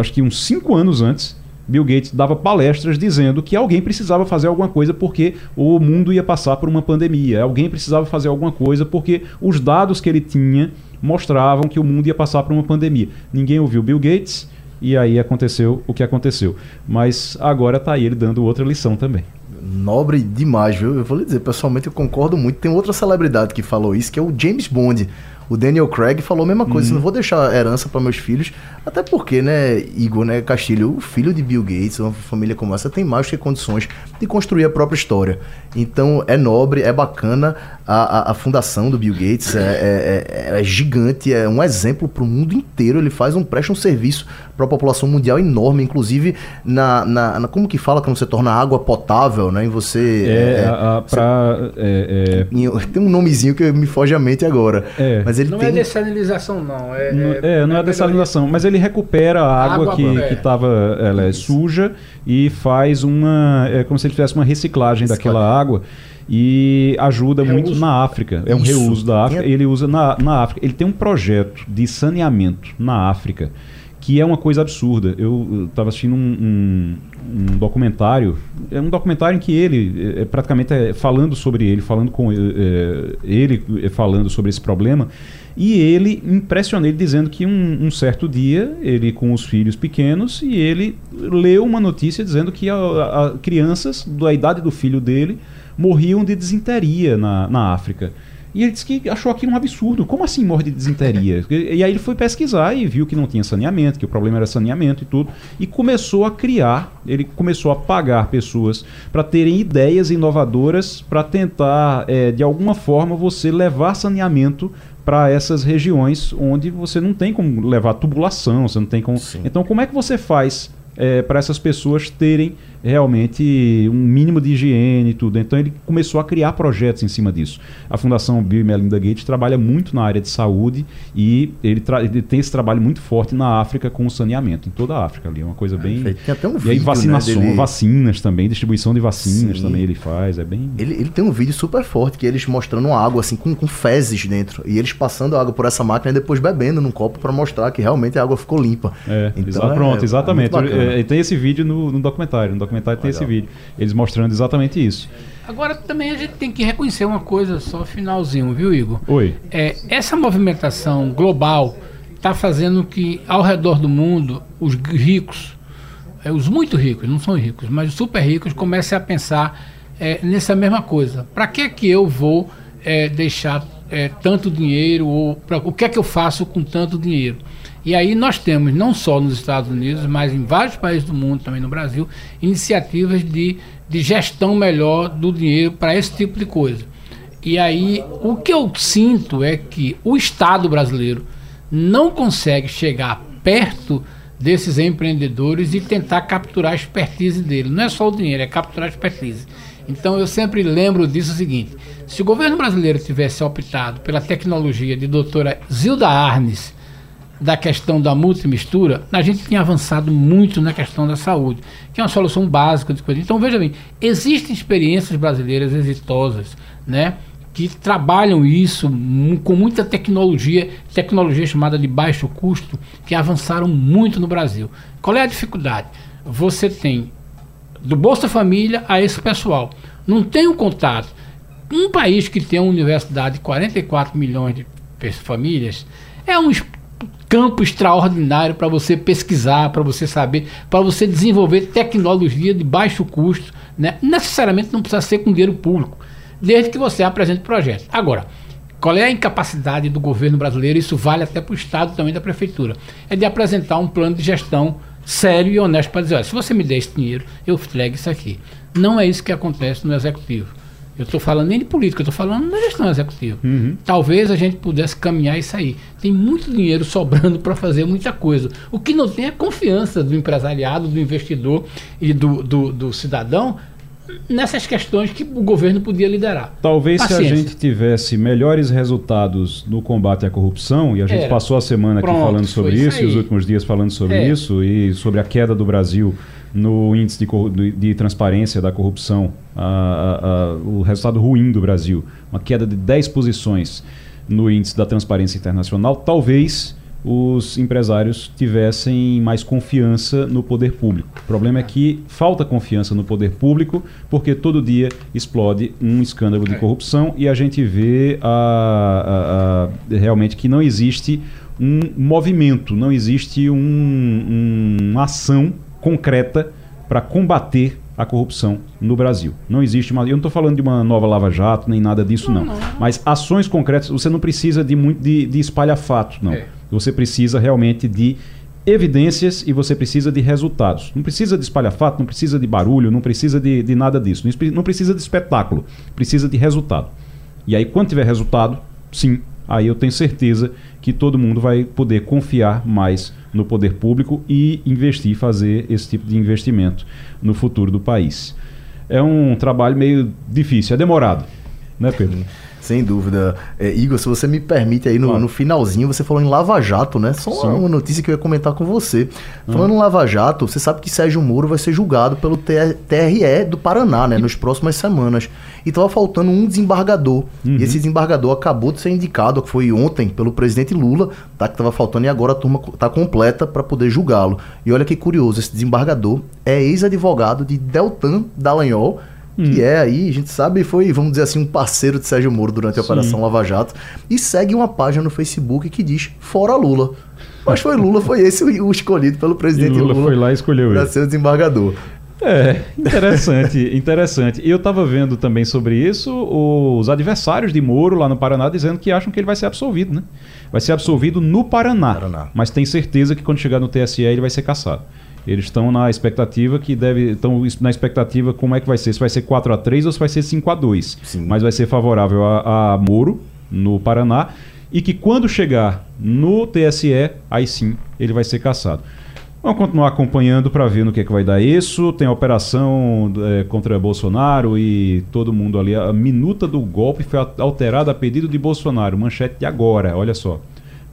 acho que uns cinco anos antes, Bill Gates dava palestras dizendo que alguém precisava fazer alguma coisa porque o mundo ia passar por uma pandemia. Alguém precisava fazer alguma coisa porque os dados que ele tinha mostravam que o mundo ia passar por uma pandemia. Ninguém ouviu Bill Gates e aí aconteceu o que aconteceu. Mas agora está ele dando outra lição também. Nobre demais, viu? Eu vou lhe dizer, pessoalmente eu concordo muito. Tem outra celebridade que falou isso, que é o James Bond. O Daniel Craig falou a mesma coisa, uhum. não vou deixar herança para meus filhos, até porque, né, Igor, né, Castilho, o filho de Bill Gates, uma família como essa, tem mais que condições de construir a própria história. Então é nobre, é bacana, a, a, a fundação do Bill Gates é, é, é, é gigante, é um exemplo para o mundo inteiro, ele faz um, presta um serviço para a população mundial enorme, inclusive na, na, na, como que fala quando você torna a água potável, né, e você... É, é a, a, pra, é, (laughs) tem um nomezinho que me foge à mente agora, mas mas ele não é tem... é dessalinização, não. É, não, é, é não é, é dessalinização, mas ele recupera a água, água que estava ela é suja e faz uma. É como se ele fizesse uma reciclagem daquela água e ajuda reuso. muito na África. É um Isso. reuso da África. Ele usa na, na África. Ele tem um projeto de saneamento na África que é uma coisa absurda. Eu estava assistindo um, um, um, documentário, é um documentário em que ele, é, praticamente é, falando sobre ele, falando com é, ele, falando sobre esse problema, e ele impressionou ele dizendo que um, um, certo dia, ele com os filhos pequenos, e ele leu uma notícia dizendo que a, a crianças da idade do filho dele morriam de desinteria na, na África. E ele disse que achou aquilo um absurdo. Como assim morre de desinteria? e aí ele foi pesquisar e viu que não tinha saneamento, que o problema era saneamento e tudo. E começou a criar, ele começou a pagar pessoas para terem ideias inovadoras para tentar, é, de alguma forma, você levar saneamento para essas regiões onde você não tem como levar tubulação, você não tem como. Sim. Então, como é que você faz é, para essas pessoas terem realmente um mínimo de higiene e tudo. Então ele começou a criar projetos em cima disso. A Fundação Bill e Melinda Gates trabalha muito na área de saúde e ele, ele, tem esse trabalho muito forte na África com o saneamento, em toda a África ali. É uma coisa é, bem. Tem até um vídeo, e aí vacinação, né, dele... vacinas também, distribuição de vacinas Sim. também ele faz. É bem. Ele, ele tem um vídeo super forte que eles mostrando água assim com, com fezes dentro. E eles passando a água por essa máquina e depois bebendo num copo para mostrar que realmente a água ficou limpa. É, então, pronto, é, exatamente. É, tem esse vídeo no, no documentário. No documentário tem esse vídeo. Eles mostrando exatamente isso. Agora também a gente tem que reconhecer uma coisa só finalzinho, viu, Igor? Oi. É, essa movimentação global está fazendo que ao redor do mundo os ricos, é, os muito ricos, não são ricos, mas os super ricos comecem a pensar é, nessa mesma coisa. Para que que eu vou é, deixar é, tanto dinheiro ou pra, o que é que eu faço com tanto dinheiro? E aí nós temos, não só nos Estados Unidos, mas em vários países do mundo, também no Brasil, iniciativas de, de gestão melhor do dinheiro para esse tipo de coisa. E aí o que eu sinto é que o Estado brasileiro não consegue chegar perto desses empreendedores e tentar capturar a expertise dele. Não é só o dinheiro, é capturar a expertise. Então eu sempre lembro disso o seguinte: se o governo brasileiro tivesse optado pela tecnologia de doutora Zilda Arnes da questão da multimistura, a gente tinha avançado muito na questão da saúde, que é uma solução básica de coisa. Então, veja bem, existem experiências brasileiras exitosas, né? Que trabalham isso com muita tecnologia, tecnologia chamada de baixo custo, que avançaram muito no Brasil. Qual é a dificuldade? Você tem do Bolsa Família a esse pessoal. Não tem um contato. Um país que tem uma universidade de 44 milhões de famílias é um campo extraordinário para você pesquisar, para você saber, para você desenvolver tecnologia de baixo custo, né? necessariamente não precisa ser com dinheiro público, desde que você apresente o projeto. Agora, qual é a incapacidade do governo brasileiro? Isso vale até para o Estado também da Prefeitura. É de apresentar um plano de gestão sério e honesto para dizer: olha, se você me der esse dinheiro, eu entrego isso aqui. Não é isso que acontece no Executivo. Eu estou falando nem de política, eu estou falando da gestão executiva. Uhum. Talvez a gente pudesse caminhar e sair. Tem muito dinheiro sobrando (laughs) para fazer muita coisa. O que não tem é confiança do empresariado, do investidor e do, do, do cidadão nessas questões que o governo podia liderar. Talvez Paciência. se a gente tivesse melhores resultados no combate à corrupção, e a gente Era. passou a semana aqui Pronto, falando sobre isso, isso e os aí. últimos dias falando sobre É. isso, e sobre a queda do Brasil no índice de, de- de transparência da corrupção, a- a- a- o resultado ruim do Brasil, uma queda de 10 posições no índice da transparência internacional, talvez os empresários tivessem mais confiança no poder público. O problema é que falta confiança no poder público porque todo dia explode um escândalo de corrupção e a gente vê a- a- a- realmente que não existe um movimento, não existe um- um- uma ação concreta para combater a corrupção no Brasil. Não existe uma. Eu não estou falando de uma nova Lava Jato, nem nada disso, não. Mas ações concretas, você não precisa de muito de, de espalhafato, não. É. Você precisa realmente de evidências e você precisa de resultados. Não precisa de espalhafato, não precisa de barulho, não precisa de, de nada disso. Não Não precisa de espetáculo, precisa de resultado. E aí, quando tiver resultado, sim, aí eu tenho certeza que todo mundo vai poder confiar mais no poder público e investir, fazer esse tipo de investimento no futuro do país. É um trabalho meio difícil, é demorado, né, Pedro? Sem dúvida. É, Igor, se você me permite aí no, no finalzinho, você falou em Lava Jato, né? Só Sim. uma, notícia que eu ia comentar com você. Falando em Lava Jato, você sabe que Sérgio Moro vai ser julgado pelo TRE do Paraná, né? Nas próximas semanas. E tava faltando um desembargador. Uhum. E esse desembargador acabou de ser indicado, que foi ontem, pelo presidente Lula, tá? Que tava faltando e agora a turma tá completa para poder julgá-lo. E olha que curioso, esse desembargador é ex-advogado de Deltan Dallagnol, Hum. que é aí, a gente sabe, foi, vamos dizer assim, um parceiro de Sérgio Moro durante a Sim. Operação Lava Jato, e segue uma página no Facebook que diz Fora Lula. Mas foi Lula, foi esse o, escolhido pelo E presidente Lula Lula, foi lá e escolheu para ele. ser o desembargador. É, interessante, (laughs) interessante. E eu estava vendo também sobre isso os adversários de Moro lá no Paraná dizendo que acham que ele vai ser absolvido, né? Vai ser absolvido no Paraná, Paraná. mas tem certeza que quando chegar no TSE ele vai ser cassado. Eles estão na expectativa que deve, estão na expectativa como é que vai ser, se vai ser 4 a 3 ou se vai ser 5 a 2. Sim. Mas vai ser favorável a, a Moro no Paraná e que quando chegar no TSE, aí sim ele vai ser cassado. Vamos continuar acompanhando para ver no que, é que vai dar isso. Tem a operação eh, contra Bolsonaro e todo mundo ali. A minuta do golpe foi alterada a pedido de Bolsonaro. Manchete de agora, olha só.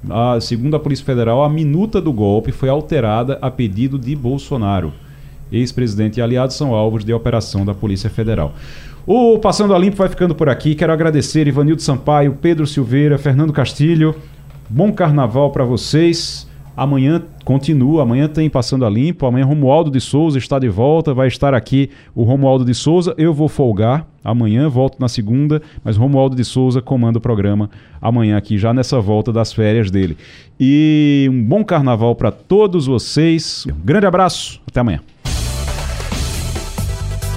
A, segundo a Polícia Federal, a minuta do golpe foi alterada a pedido de Bolsonaro. Ex-presidente e aliados são alvos de operação da Polícia Federal. O Passando a Limpo vai ficando por aqui. Quero agradecer Ivanildo Sampaio, Pedro Silveira, Fernando Castilho. Bom carnaval para vocês. Amanhã continua, amanhã tem Passando a Limpo, amanhã Romualdo de Souza está de volta, vai estar aqui o Romualdo de Souza, eu vou folgar amanhã, volto na segunda, mas Romualdo de Souza comanda o programa amanhã aqui, já nessa volta das férias dele. E um bom carnaval para todos vocês, um grande abraço, até amanhã.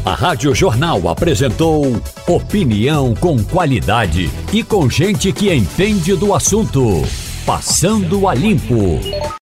A Rádio Jornal apresentou opinião com qualidade e com gente que entende do assunto. Passando a limpo.